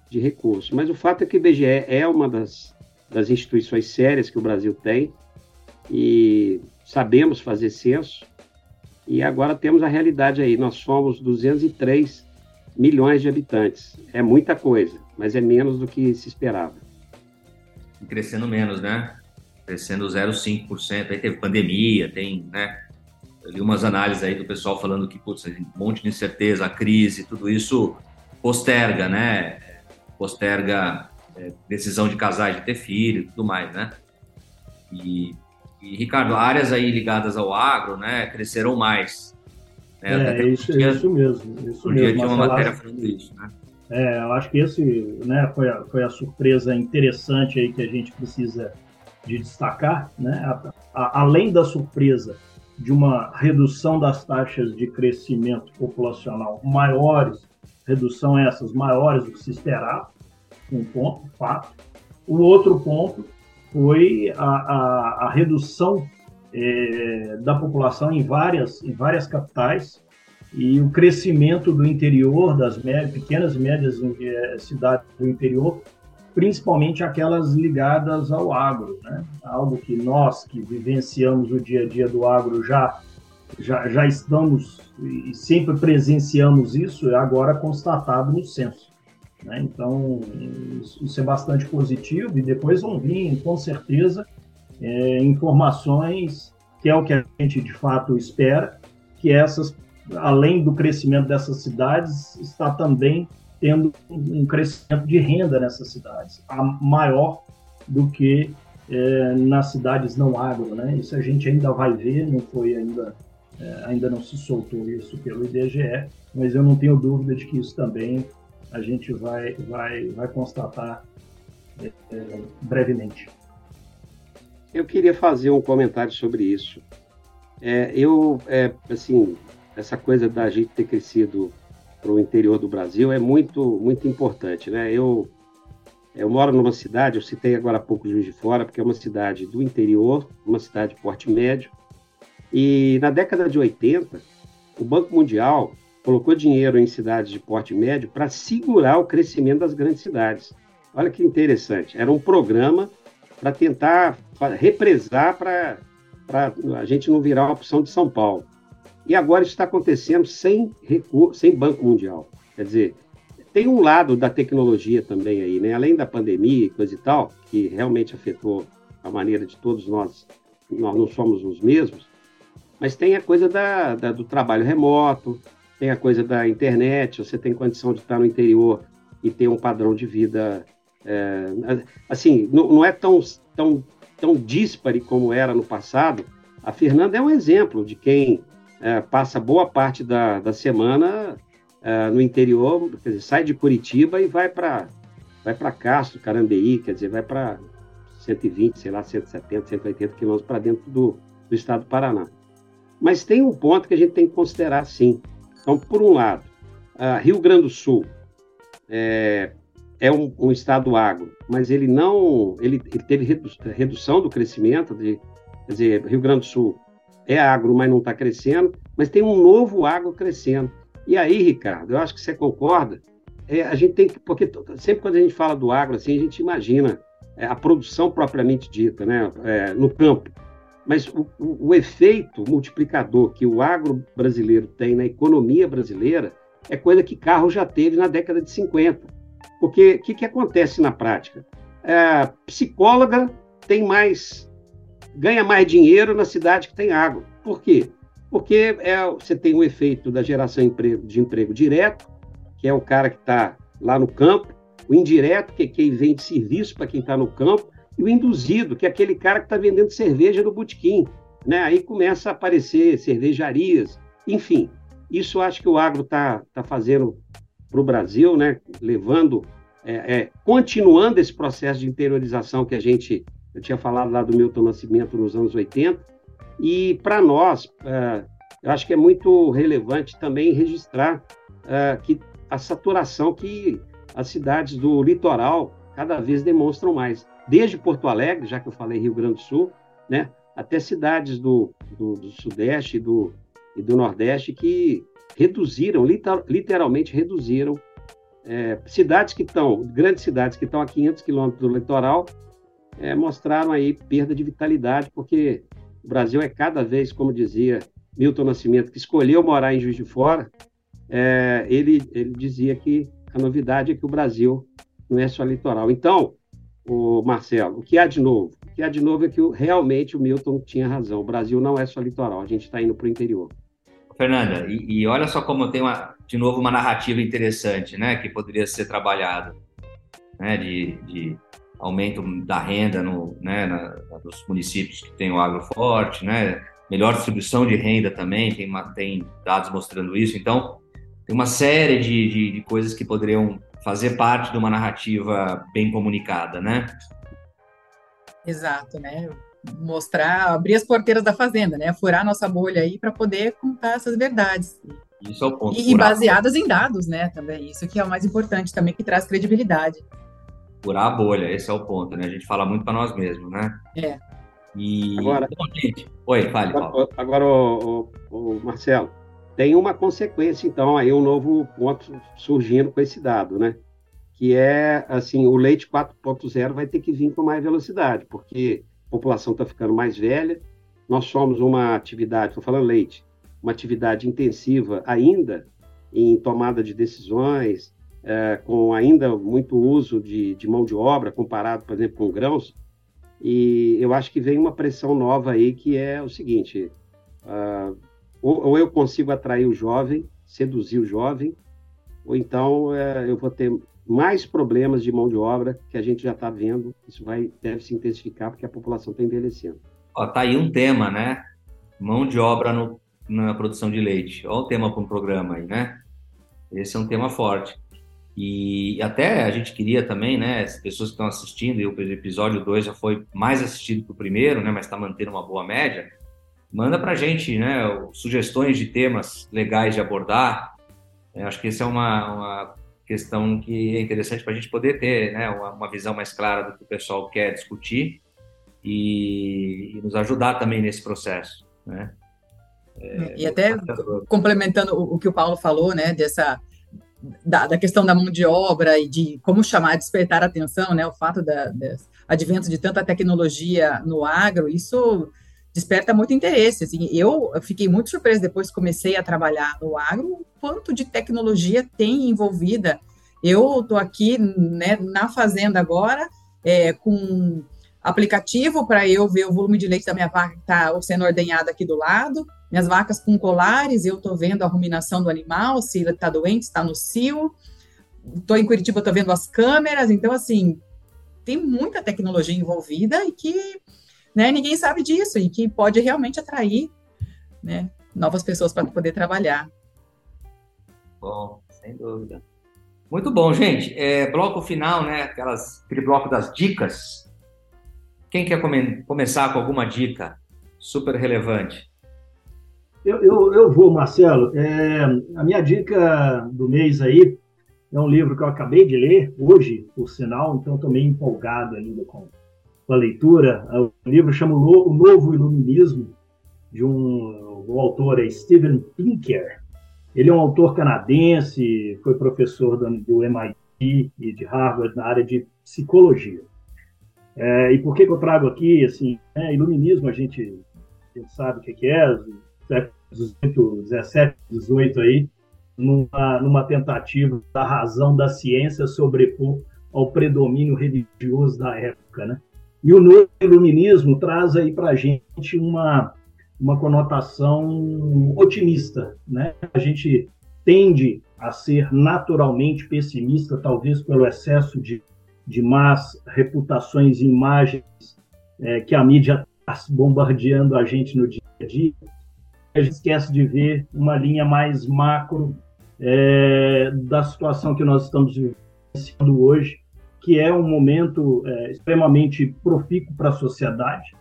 de recursos. Mas o fato é que o IBGE é uma das das instituições sérias que o Brasil tem e sabemos fazer censo. E agora temos a realidade aí, nós somos 203 milhões de habitantes. É muita coisa, mas é menos do que se esperava. Crescendo menos, né? Crescendo 0,5%. Aí teve pandemia, tem, né? Eu li umas análises aí do pessoal falando que, putz, um monte de incerteza, a crise, tudo isso posterga, né? Posterga é, decisão de casar, de ter filho e tudo mais, né? E, e, Ricardo, áreas aí ligadas ao agro, né, cresceram mais. Né? É, isso, dia, isso mesmo. Isso um mesmo. dia tinha uma matéria acho, falando isso, né? É, eu acho que esse né, foi, a, foi a surpresa interessante aí que a gente precisa de destacar, né? A, a, além da surpresa de uma redução das taxas de crescimento populacional maiores, redução essas maiores do que se esperava, um ponto, fato. O outro ponto foi a, a, a redução é, da população em várias, em várias capitais e o crescimento do interior, das médias, pequenas e médias é, cidades do interior, principalmente aquelas ligadas ao agro, né? algo que nós que vivenciamos o dia a dia do agro já, já, já estamos e sempre presenciamos isso, é agora constatado no censo. Né? Então, isso é bastante positivo e depois vão vir, com certeza, é, informações que é o que a gente de fato espera, que essas, além do crescimento dessas cidades, está também tendo um crescimento de renda nessas cidades, maior do que é, nas cidades não agro, né? Isso a gente ainda vai ver, não foi ainda, é, ainda não se soltou isso pelo IBGE, mas eu não tenho dúvida de que isso também a gente vai, vai, vai constatar é, é brevemente. Eu queria fazer um comentário sobre isso. É, eu, é, assim, essa coisa da gente ter crescido para o interior do Brasil é muito, muito importante, né? Eu, eu moro numa cidade, eu citei agora há pouco Juiz de Fora, porque é uma cidade do interior, uma cidade de porte médio, e na década de 80, o Banco Mundial colocou dinheiro em cidades de porte médio para segurar o crescimento das grandes cidades. Olha que interessante. Era um programa para tentar represar para a gente não virar uma opção de São Paulo. E agora isso está acontecendo sem recurso, sem Banco Mundial. Quer dizer, tem um lado da tecnologia também aí, né? Além da pandemia e coisa e tal, que realmente afetou a maneira de todos nós, nós não somos os mesmos, mas tem a coisa da, da, do trabalho remoto, tem a coisa da internet, você tem condição de estar no interior e ter um padrão de vida. É, assim, não, não é tão, tão, tão díspare como era no passado. A Fernanda é um exemplo de quem é, passa boa parte da, da semana é, no interior, quer dizer, sai de Curitiba e vai para vai para Castro, Carambeí, quer dizer, vai para 120, sei lá, 170, 180 quilômetros para dentro do, do estado do Paraná. Mas tem um ponto que a gente tem que considerar, sim. Então, por um lado, Rio Grande do Sul é, é um, um, estado agro, mas ele não, ele, ele teve redu, redução do crescimento, de, quer dizer, Rio Grande do Sul é agro, mas não está crescendo, mas tem um novo agro crescendo. E aí, Ricardo, eu acho que você concorda, é, a gente tem que, porque sempre quando a gente fala do agro, assim, a gente imagina é, a produção propriamente dita, né, é, no campo. Mas o, o, o, efeito multiplicador que o agro brasileiro tem na economia brasileira é coisa que carro já teve na década de 50. Porque o que, que acontece na prática? É, psicóloga tem mais ganha mais dinheiro na cidade que tem água. Por quê? Porque é, você tem o efeito da geração de emprego direto, que é o cara que está lá no campo, o indireto, que é quem vende serviço para quem está no campo, e o induzido, que é aquele cara que está vendendo cerveja no botequim. Né? Aí começa a aparecer cervejarias, enfim. Isso acho que o agro está tá fazendo para o Brasil, né? levando, é, é, continuando esse processo de interiorização que a gente eu tinha falado lá do Milton Nascimento nos anos 80. E para nós, uh, eu acho que é muito relevante também registrar uh, que a saturação que as cidades do litoral cada vez demonstram mais. Desde Porto Alegre, já que eu falei Rio Grande do Sul, né, até cidades do, do, do Sudeste e do, e do Nordeste que reduziram, literalmente reduziram é, cidades que estão, grandes cidades que estão a 500 quilômetros do litoral, é, mostraram aí perda de vitalidade, porque o Brasil é cada vez, como dizia Milton Nascimento, que escolheu morar em Juiz de Fora, é, ele, ele dizia que a novidade é que o Brasil não é só litoral. Então, o Marcelo, o que há de novo? O que há de novo é que realmente o Milton tinha razão. O Brasil não é só litoral, a gente está indo para o interior. Fernanda, e, e, olha só como tem uma, de novo uma narrativa interessante, né, que poderia ser trabalhada, né, de, de aumento da renda no, né, na, nos municípios que têm o agro forte, né, melhor distribuição de renda também, tem, tem dados mostrando isso. Então, tem uma série de, de, de, coisas que poderiam fazer parte de uma narrativa bem comunicada, né? Exato, né? mostrar, abrir as porteiras da fazenda, né? Furar nossa bolha aí para poder contar essas verdades. Isso é o ponto. E, e baseadas em dados, né? Também. Isso que é o mais importante também, que traz credibilidade. Furar a bolha, esse é o ponto, né? A gente fala muito para nós mesmos, né? É. E. Agora, Bom, gente. Oi, fale, Paulo. Agora, o, o, o Marcelo, tem uma consequência, então, aí um novo ponto surgindo com esse dado, né? Que é, assim, o leite 4.0 vai ter que vir com mais velocidade, porque a população está ficando mais velha, nós somos uma atividade, estou falando leite, uma atividade intensiva ainda em tomada de decisões, é, com ainda muito uso de, de, mão de obra, comparado, por exemplo, com grãos. E eu acho que vem uma pressão nova aí, que é o seguinte: uh, ou, ou, eu consigo atrair o jovem, seduzir o jovem, ou então uh, eu vou ter mais problemas de mão de obra que a gente já está vendo. Isso vai deve se intensificar porque a população está envelhecendo. Ó, tá aí um tema, né? Mão de obra no na produção de leite. Olha o tema para um programa aí, né? Esse é um tema forte. E até a gente queria também, né, as pessoas que estão assistindo, e o episódio 2 já foi mais assistido que o primeiro, né, mas está mantendo uma boa média, manda para a gente, né, sugestões de temas legais de abordar. Eu acho que essa é uma, uma questão que é interessante para a gente poder ter, né, uma, uma, visão mais clara do que o pessoal quer discutir e, e nos ajudar também nesse processo, né. É, e até complementando o, o, que o Paulo falou, né, dessa da, da, questão da mão de obra e de como chamar, despertar a atenção, né, o fato da, da advento de tanta tecnologia no agro, isso desperta muito interesse. Assim, eu fiquei muito surpresa depois que comecei a trabalhar no agro, o quanto de tecnologia tem envolvida. Eu estou aqui né, na fazenda agora, é, com aplicativo para eu ver o volume de leite da minha vaca que está sendo ordenhada aqui do lado, minhas vacas com colares, eu estou vendo a ruminação do animal, se ele está doente, está no cio. Estou em Curitiba, estou vendo as câmeras. Então, assim, tem muita tecnologia envolvida e que né, ninguém sabe disso e que pode realmente atrair né, novas pessoas para poder trabalhar. Bom, sem dúvida. Muito bom, gente. É, bloco final, né? Aquelas, aquele bloco das dicas. Quem quer come começar com alguma dica super relevante? Eu, eu, eu vou, Marcelo. É, a minha dica do mês aí é um livro que eu acabei de ler hoje, por sinal, então estou meio empolgado ainda com, a leitura. O livro chama O Novo Iluminismo, de um o autor é Steven Pinker. Ele é um autor canadense, foi professor do, do MIT e de Harvard na área de psicologia. É, e por que, que, eu trago aqui, assim, né, iluminismo a gente, a gente sabe o que é, século 17, 18 aí, numa, numa tentativa da razão da ciência sobrepor ao predomínio religioso da época, né? E o novo iluminismo traz aí para a gente uma, uma conotação otimista, né? A gente tende a ser naturalmente pessimista, talvez pelo excesso de, de más reputações e imagens é, que a mídia está bombardeando a gente no dia a dia, a gente esquece de ver uma linha mais macro é, da situação que nós estamos vivenciando hoje, que é um momento é, extremamente profícuo para a sociedade,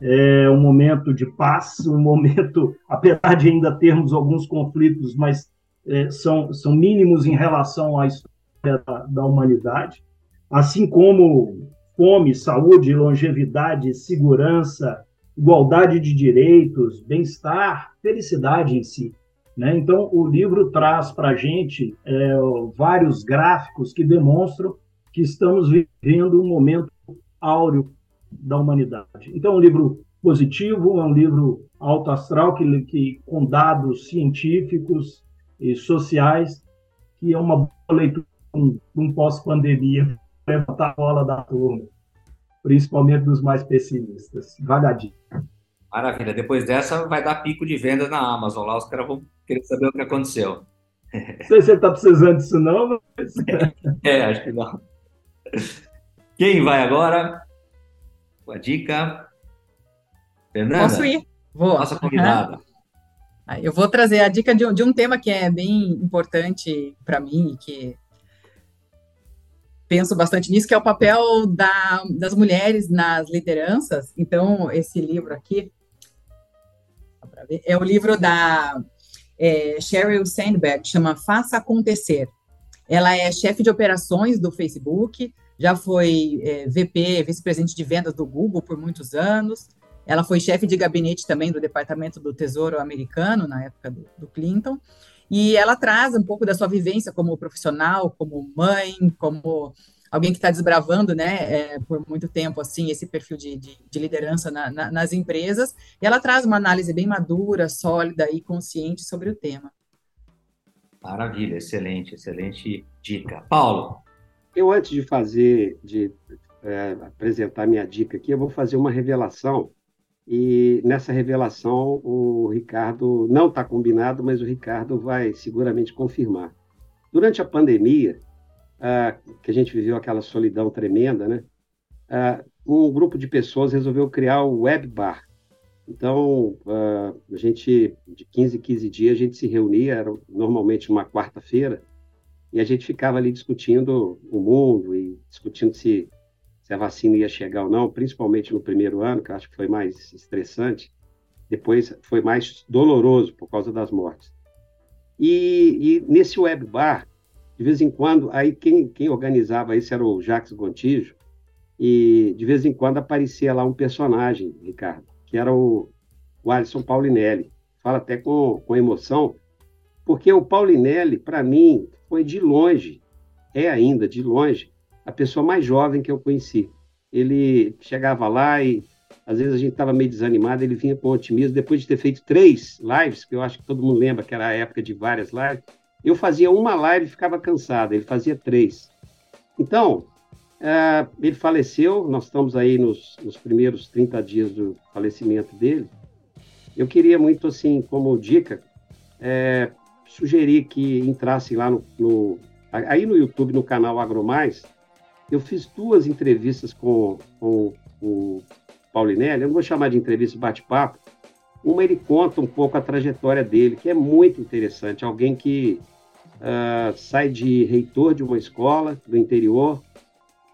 é um momento de paz, [laughs] um momento, apesar de ainda termos alguns conflitos, mas é, são, são mínimos em relação à história da, da humanidade, assim como fome, saúde, longevidade, segurança, igualdade de direitos, bem-estar, felicidade em si. Né? Então, o livro traz para a gente é, vários gráficos que demonstram que estamos vivendo um momento áureo da humanidade. Então, é um livro positivo, é um livro alto astral, que, que, com dados científicos e sociais, que é uma boa leitura um, um pós-pandemia, [laughs] levantar a bola da turma principalmente dos mais pessimistas. Vagadinho. Maravilha. Depois dessa, vai dar pico de venda na Amazon. Lá os caras vão querer saber o que aconteceu. Não sei se você está precisando disso, não. Mas... [laughs] é, acho que não. Quem vai agora? Com a dica. Fernanda? Posso ir? Vou. Nossa convidada. Uhum. Eu vou trazer a dica de, de um tema que é bem importante para mim, que penso bastante nisso, que é o papel da, das mulheres nas lideranças. Então, esse livro aqui é o livro da é, Sheryl Sandberg, chama Faça Acontecer. Ela é chefe de operações do Facebook, já foi é, VP, vice-presidente de vendas do Google por muitos anos. Ela foi chefe de gabinete também do Departamento do Tesouro americano, na época do, do Clinton. E ela traz um pouco da sua vivência como profissional, como mãe, como alguém que está desbravando, né, é, por muito tempo, assim, esse perfil de, de, de liderança na, na, nas empresas, e ela traz uma análise bem madura, sólida e consciente sobre o tema. Maravilha, excelente, excelente dica. Paulo? Eu, antes de fazer, de é, apresentar minha dica aqui, eu vou fazer uma revelação, e nessa revelação o Ricardo, não está combinado, mas o Ricardo vai seguramente confirmar. Durante a pandemia, ah, que a gente viveu aquela solidão tremenda, né? Ah, um grupo de pessoas resolveu criar o Web Bar. Então, ah, a gente, de 15 em 15 dias, a gente se reunia, era normalmente uma quarta-feira, e a gente ficava ali discutindo o mundo e discutindo se, se a vacina ia chegar ou não, principalmente no primeiro ano, que eu acho que foi mais estressante. Depois foi mais doloroso por causa das mortes. E, e nesse web bar, de vez em quando, aí quem, quem organizava isso era o Jacques Gontijo, e de vez em quando aparecia lá um personagem, Ricardo, que era o, o Alisson Paulinelli. Fala até com, com emoção, porque o Paulinelli, para mim, foi de longe, é ainda de longe, a pessoa mais jovem que eu conheci. Ele chegava lá e às vezes a gente estava meio desanimado, ele vinha com otimismo. Depois de ter feito três lives, que eu acho que todo mundo lembra que era a época de várias lives, eu fazia uma live e ficava cansado, ele fazia três. Então, é, ele faleceu, nós estamos aí nos, nos, primeiros 30 dias do falecimento dele. Eu queria muito, assim, como dica, é, sugerir que entrassem lá no, no, aí no YouTube, no canal AgroMais. Eu fiz duas entrevistas com, com o Paulinelli, eu não vou chamar de entrevista bate-papo, uma ele conta um pouco a trajetória dele, que é muito interessante. Alguém que uh, sai de reitor de uma escola do interior,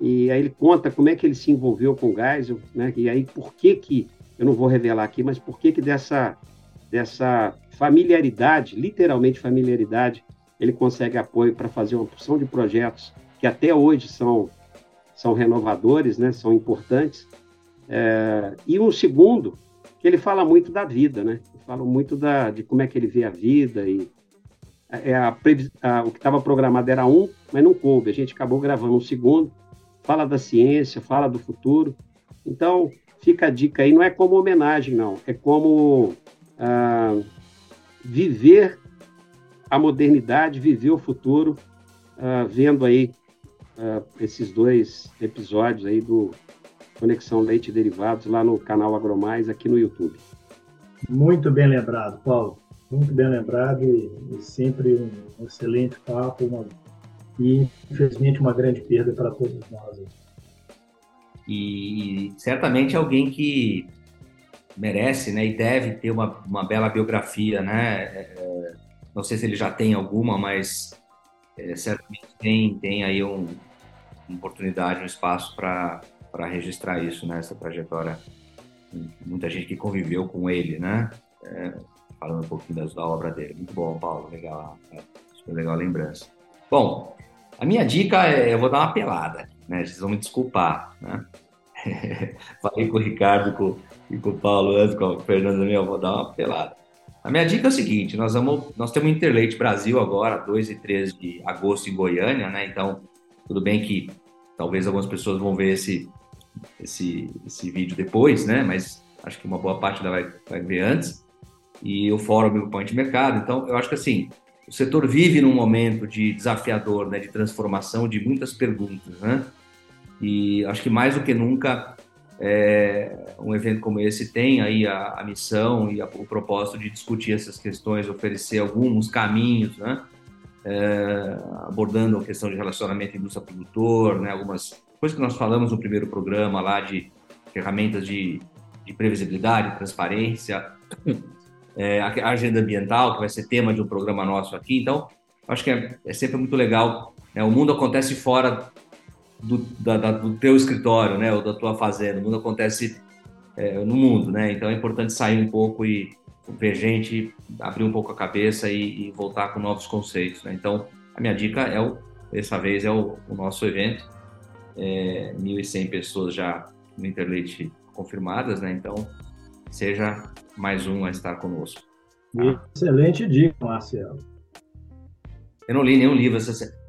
e aí ele conta como é que ele se envolveu com o Geisel, né? E aí por que que, eu não vou revelar aqui, mas por que que dessa, dessa familiaridade, literalmente familiaridade, ele consegue apoio para fazer uma porção de projetos que até hoje são, são renovadores, né? São importantes. É, e um segundo, que ele fala muito da vida, né? Fala muito da, de como é que ele vê a vida e é, a, a, o que estava programado era um, mas não coube. A gente acabou gravando um segundo. Fala da ciência, fala do futuro. Então, fica a dica aí. Não é como homenagem, não. É como viver a modernidade, viver o futuro, ah, vendo aí ah, esses dois episódios aí do Conexão Leite e Derivados lá no canal Agromais, aqui no YouTube. Muito bem lembrado, Paulo muito bem lembrado e, e sempre um, excelente papo uma, e, infelizmente, uma grande perda para todos nós. E, e certamente alguém que merece né, e deve ter uma, uma bela biografia, né? É, é não sei se ele já tem alguma, mas é, certamente tem, tem aí um, uma oportunidade, um espaço para registrar isso, né? Essa trajetória. Muita gente que conviveu com ele, né? É, falando um pouquinho da, da obra dele. Muito bom, Paulo, legal, é, legal a lembrança. Bom, a minha dica é, eu vou dar uma pelada, né? Vocês vão me desculpar, né? [laughs] Falei com o Ricardo com, com o Paulo antes, com o Fernando também, eu vou dar uma pelada. A minha dica é o seguinte, nós, vamos, nós temos Interleite Brasil agora, 2 e 3 de agosto em Goiânia, né? Então, tudo bem que talvez algumas pessoas vão ver esse, esse, esse vídeo depois, né? Mas acho que uma boa parte da vai, vai ver antes e o Fórum Agrupão de Mercado. Então, eu acho que assim, o setor vive num momento de desafiador, né, de transformação, de muitas perguntas, né? E acho que mais do que nunca, é, um evento como esse tem aí a, a missão e a, o propósito de discutir essas questões, oferecer alguns caminhos, né? É, abordando a questão de relacionamento indústria-produtor, né? Algumas coisas que nós falamos no primeiro programa lá de ferramentas de, de previsibilidade, transparência, é, a agenda ambiental, que vai ser tema de um programa nosso aqui. Então, acho que é, é sempre muito legal. Né? O mundo acontece fora do, da, da, do teu escritório, né, ou da tua fazenda. O mundo acontece é, no mundo, né? Então é importante sair um pouco e ver gente, abrir um pouco a cabeça e, e voltar com novos conceitos. Né? Então a minha dica é o, dessa vez é o, o nosso evento, é, 1.100 pessoas já no Interleite confirmadas, né? Então seja mais um a estar conosco. Tá? Excelente dica, Marcelo. Eu não li nenhum livro.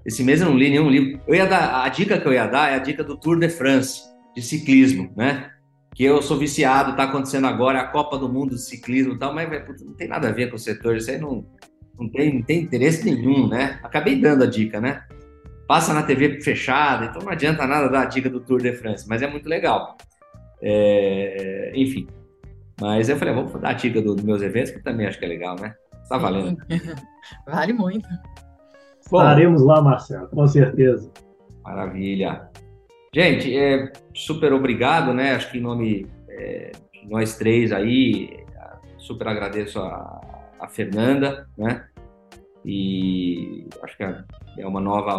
Esse mês eu não li nenhum livro. Eu ia dar, a dica que eu ia dar é a dica do Tour de France, de ciclismo, né? Que eu sou viciado, tá acontecendo agora, a Copa do Mundo de ciclismo e tal, mas não tem nada a ver com o setor, isso aí não, não, tem, não tem interesse nenhum, né? Acabei dando a dica, né? Passa na TV fechada, então não adianta nada dar a dica do Tour de France, mas é muito legal. É, enfim, mas eu falei, vamos dar a dica dos meus eventos, que também acho que é legal, né? Tá valendo. [laughs] vale muito. Bom, Estaremos lá, Marcelo, com certeza. Maravilha. Gente, é, super obrigado, né? Acho que em nome é, de nós três aí, super agradeço a, a Fernanda, né? E acho que é uma nova,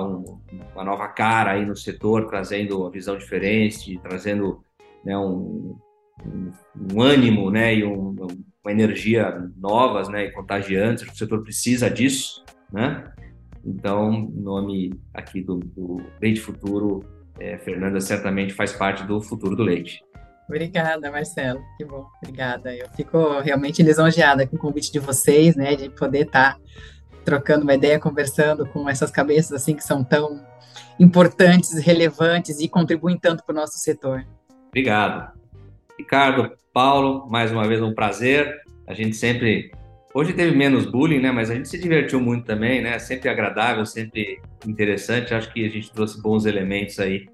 uma nova cara aí no setor, trazendo uma visão diferente, trazendo né, um, um, um ânimo né, e um, uma energia novas né, e contagiantes. O setor precisa disso, né? Então, o nome aqui do, do Leite Futuro, é, Fernanda certamente faz parte do futuro do leite. Obrigada, Marcelo. Que bom, obrigada. Eu fico realmente lisonjeada com o convite de vocês, né, de poder estar tá trocando uma ideia, conversando com essas cabeças assim que são tão importantes, relevantes e contribuem tanto para o nosso setor. Obrigado. Ricardo, Paulo, mais uma vez um prazer. A gente sempre Hoje teve menos bullying, né? Mas a gente se divertiu muito também, né? Sempre agradável, sempre interessante. Acho que a gente trouxe bons elementos aí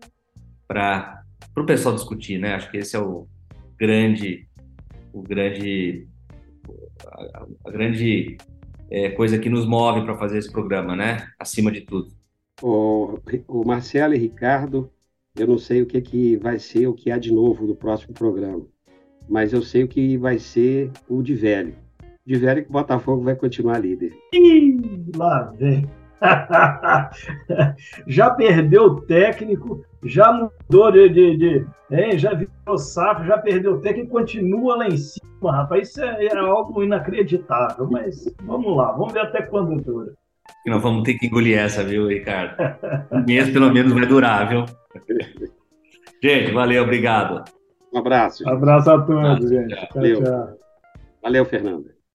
para o pessoal discutir, né? Acho que esse é o grande, o grande, a, a grande é, coisa que nos move para fazer esse programa, né? Acima de tudo. O, o Marcelo e Ricardo, eu não sei o que, que vai ser, o que há de novo no próximo programa, mas eu sei o que vai ser o de velho velho que o Botafogo vai continuar líder. Ih, lá vem. [laughs] já perdeu o técnico, já mudou de. de, de hein, já virou safra, já perdeu o técnico e continua lá em cima, rapaz. Isso é, é algo inacreditável. Mas vamos lá, vamos ver até quando dura. E nós vamos ter que engolir essa, viu, Ricardo? Um mês pelo menos vai durar, viu? [laughs] Gente, valeu, obrigado. Um abraço. Um abraço a todos, gente. Tchau, Valeu. Tchau. Valeu, Fernanda.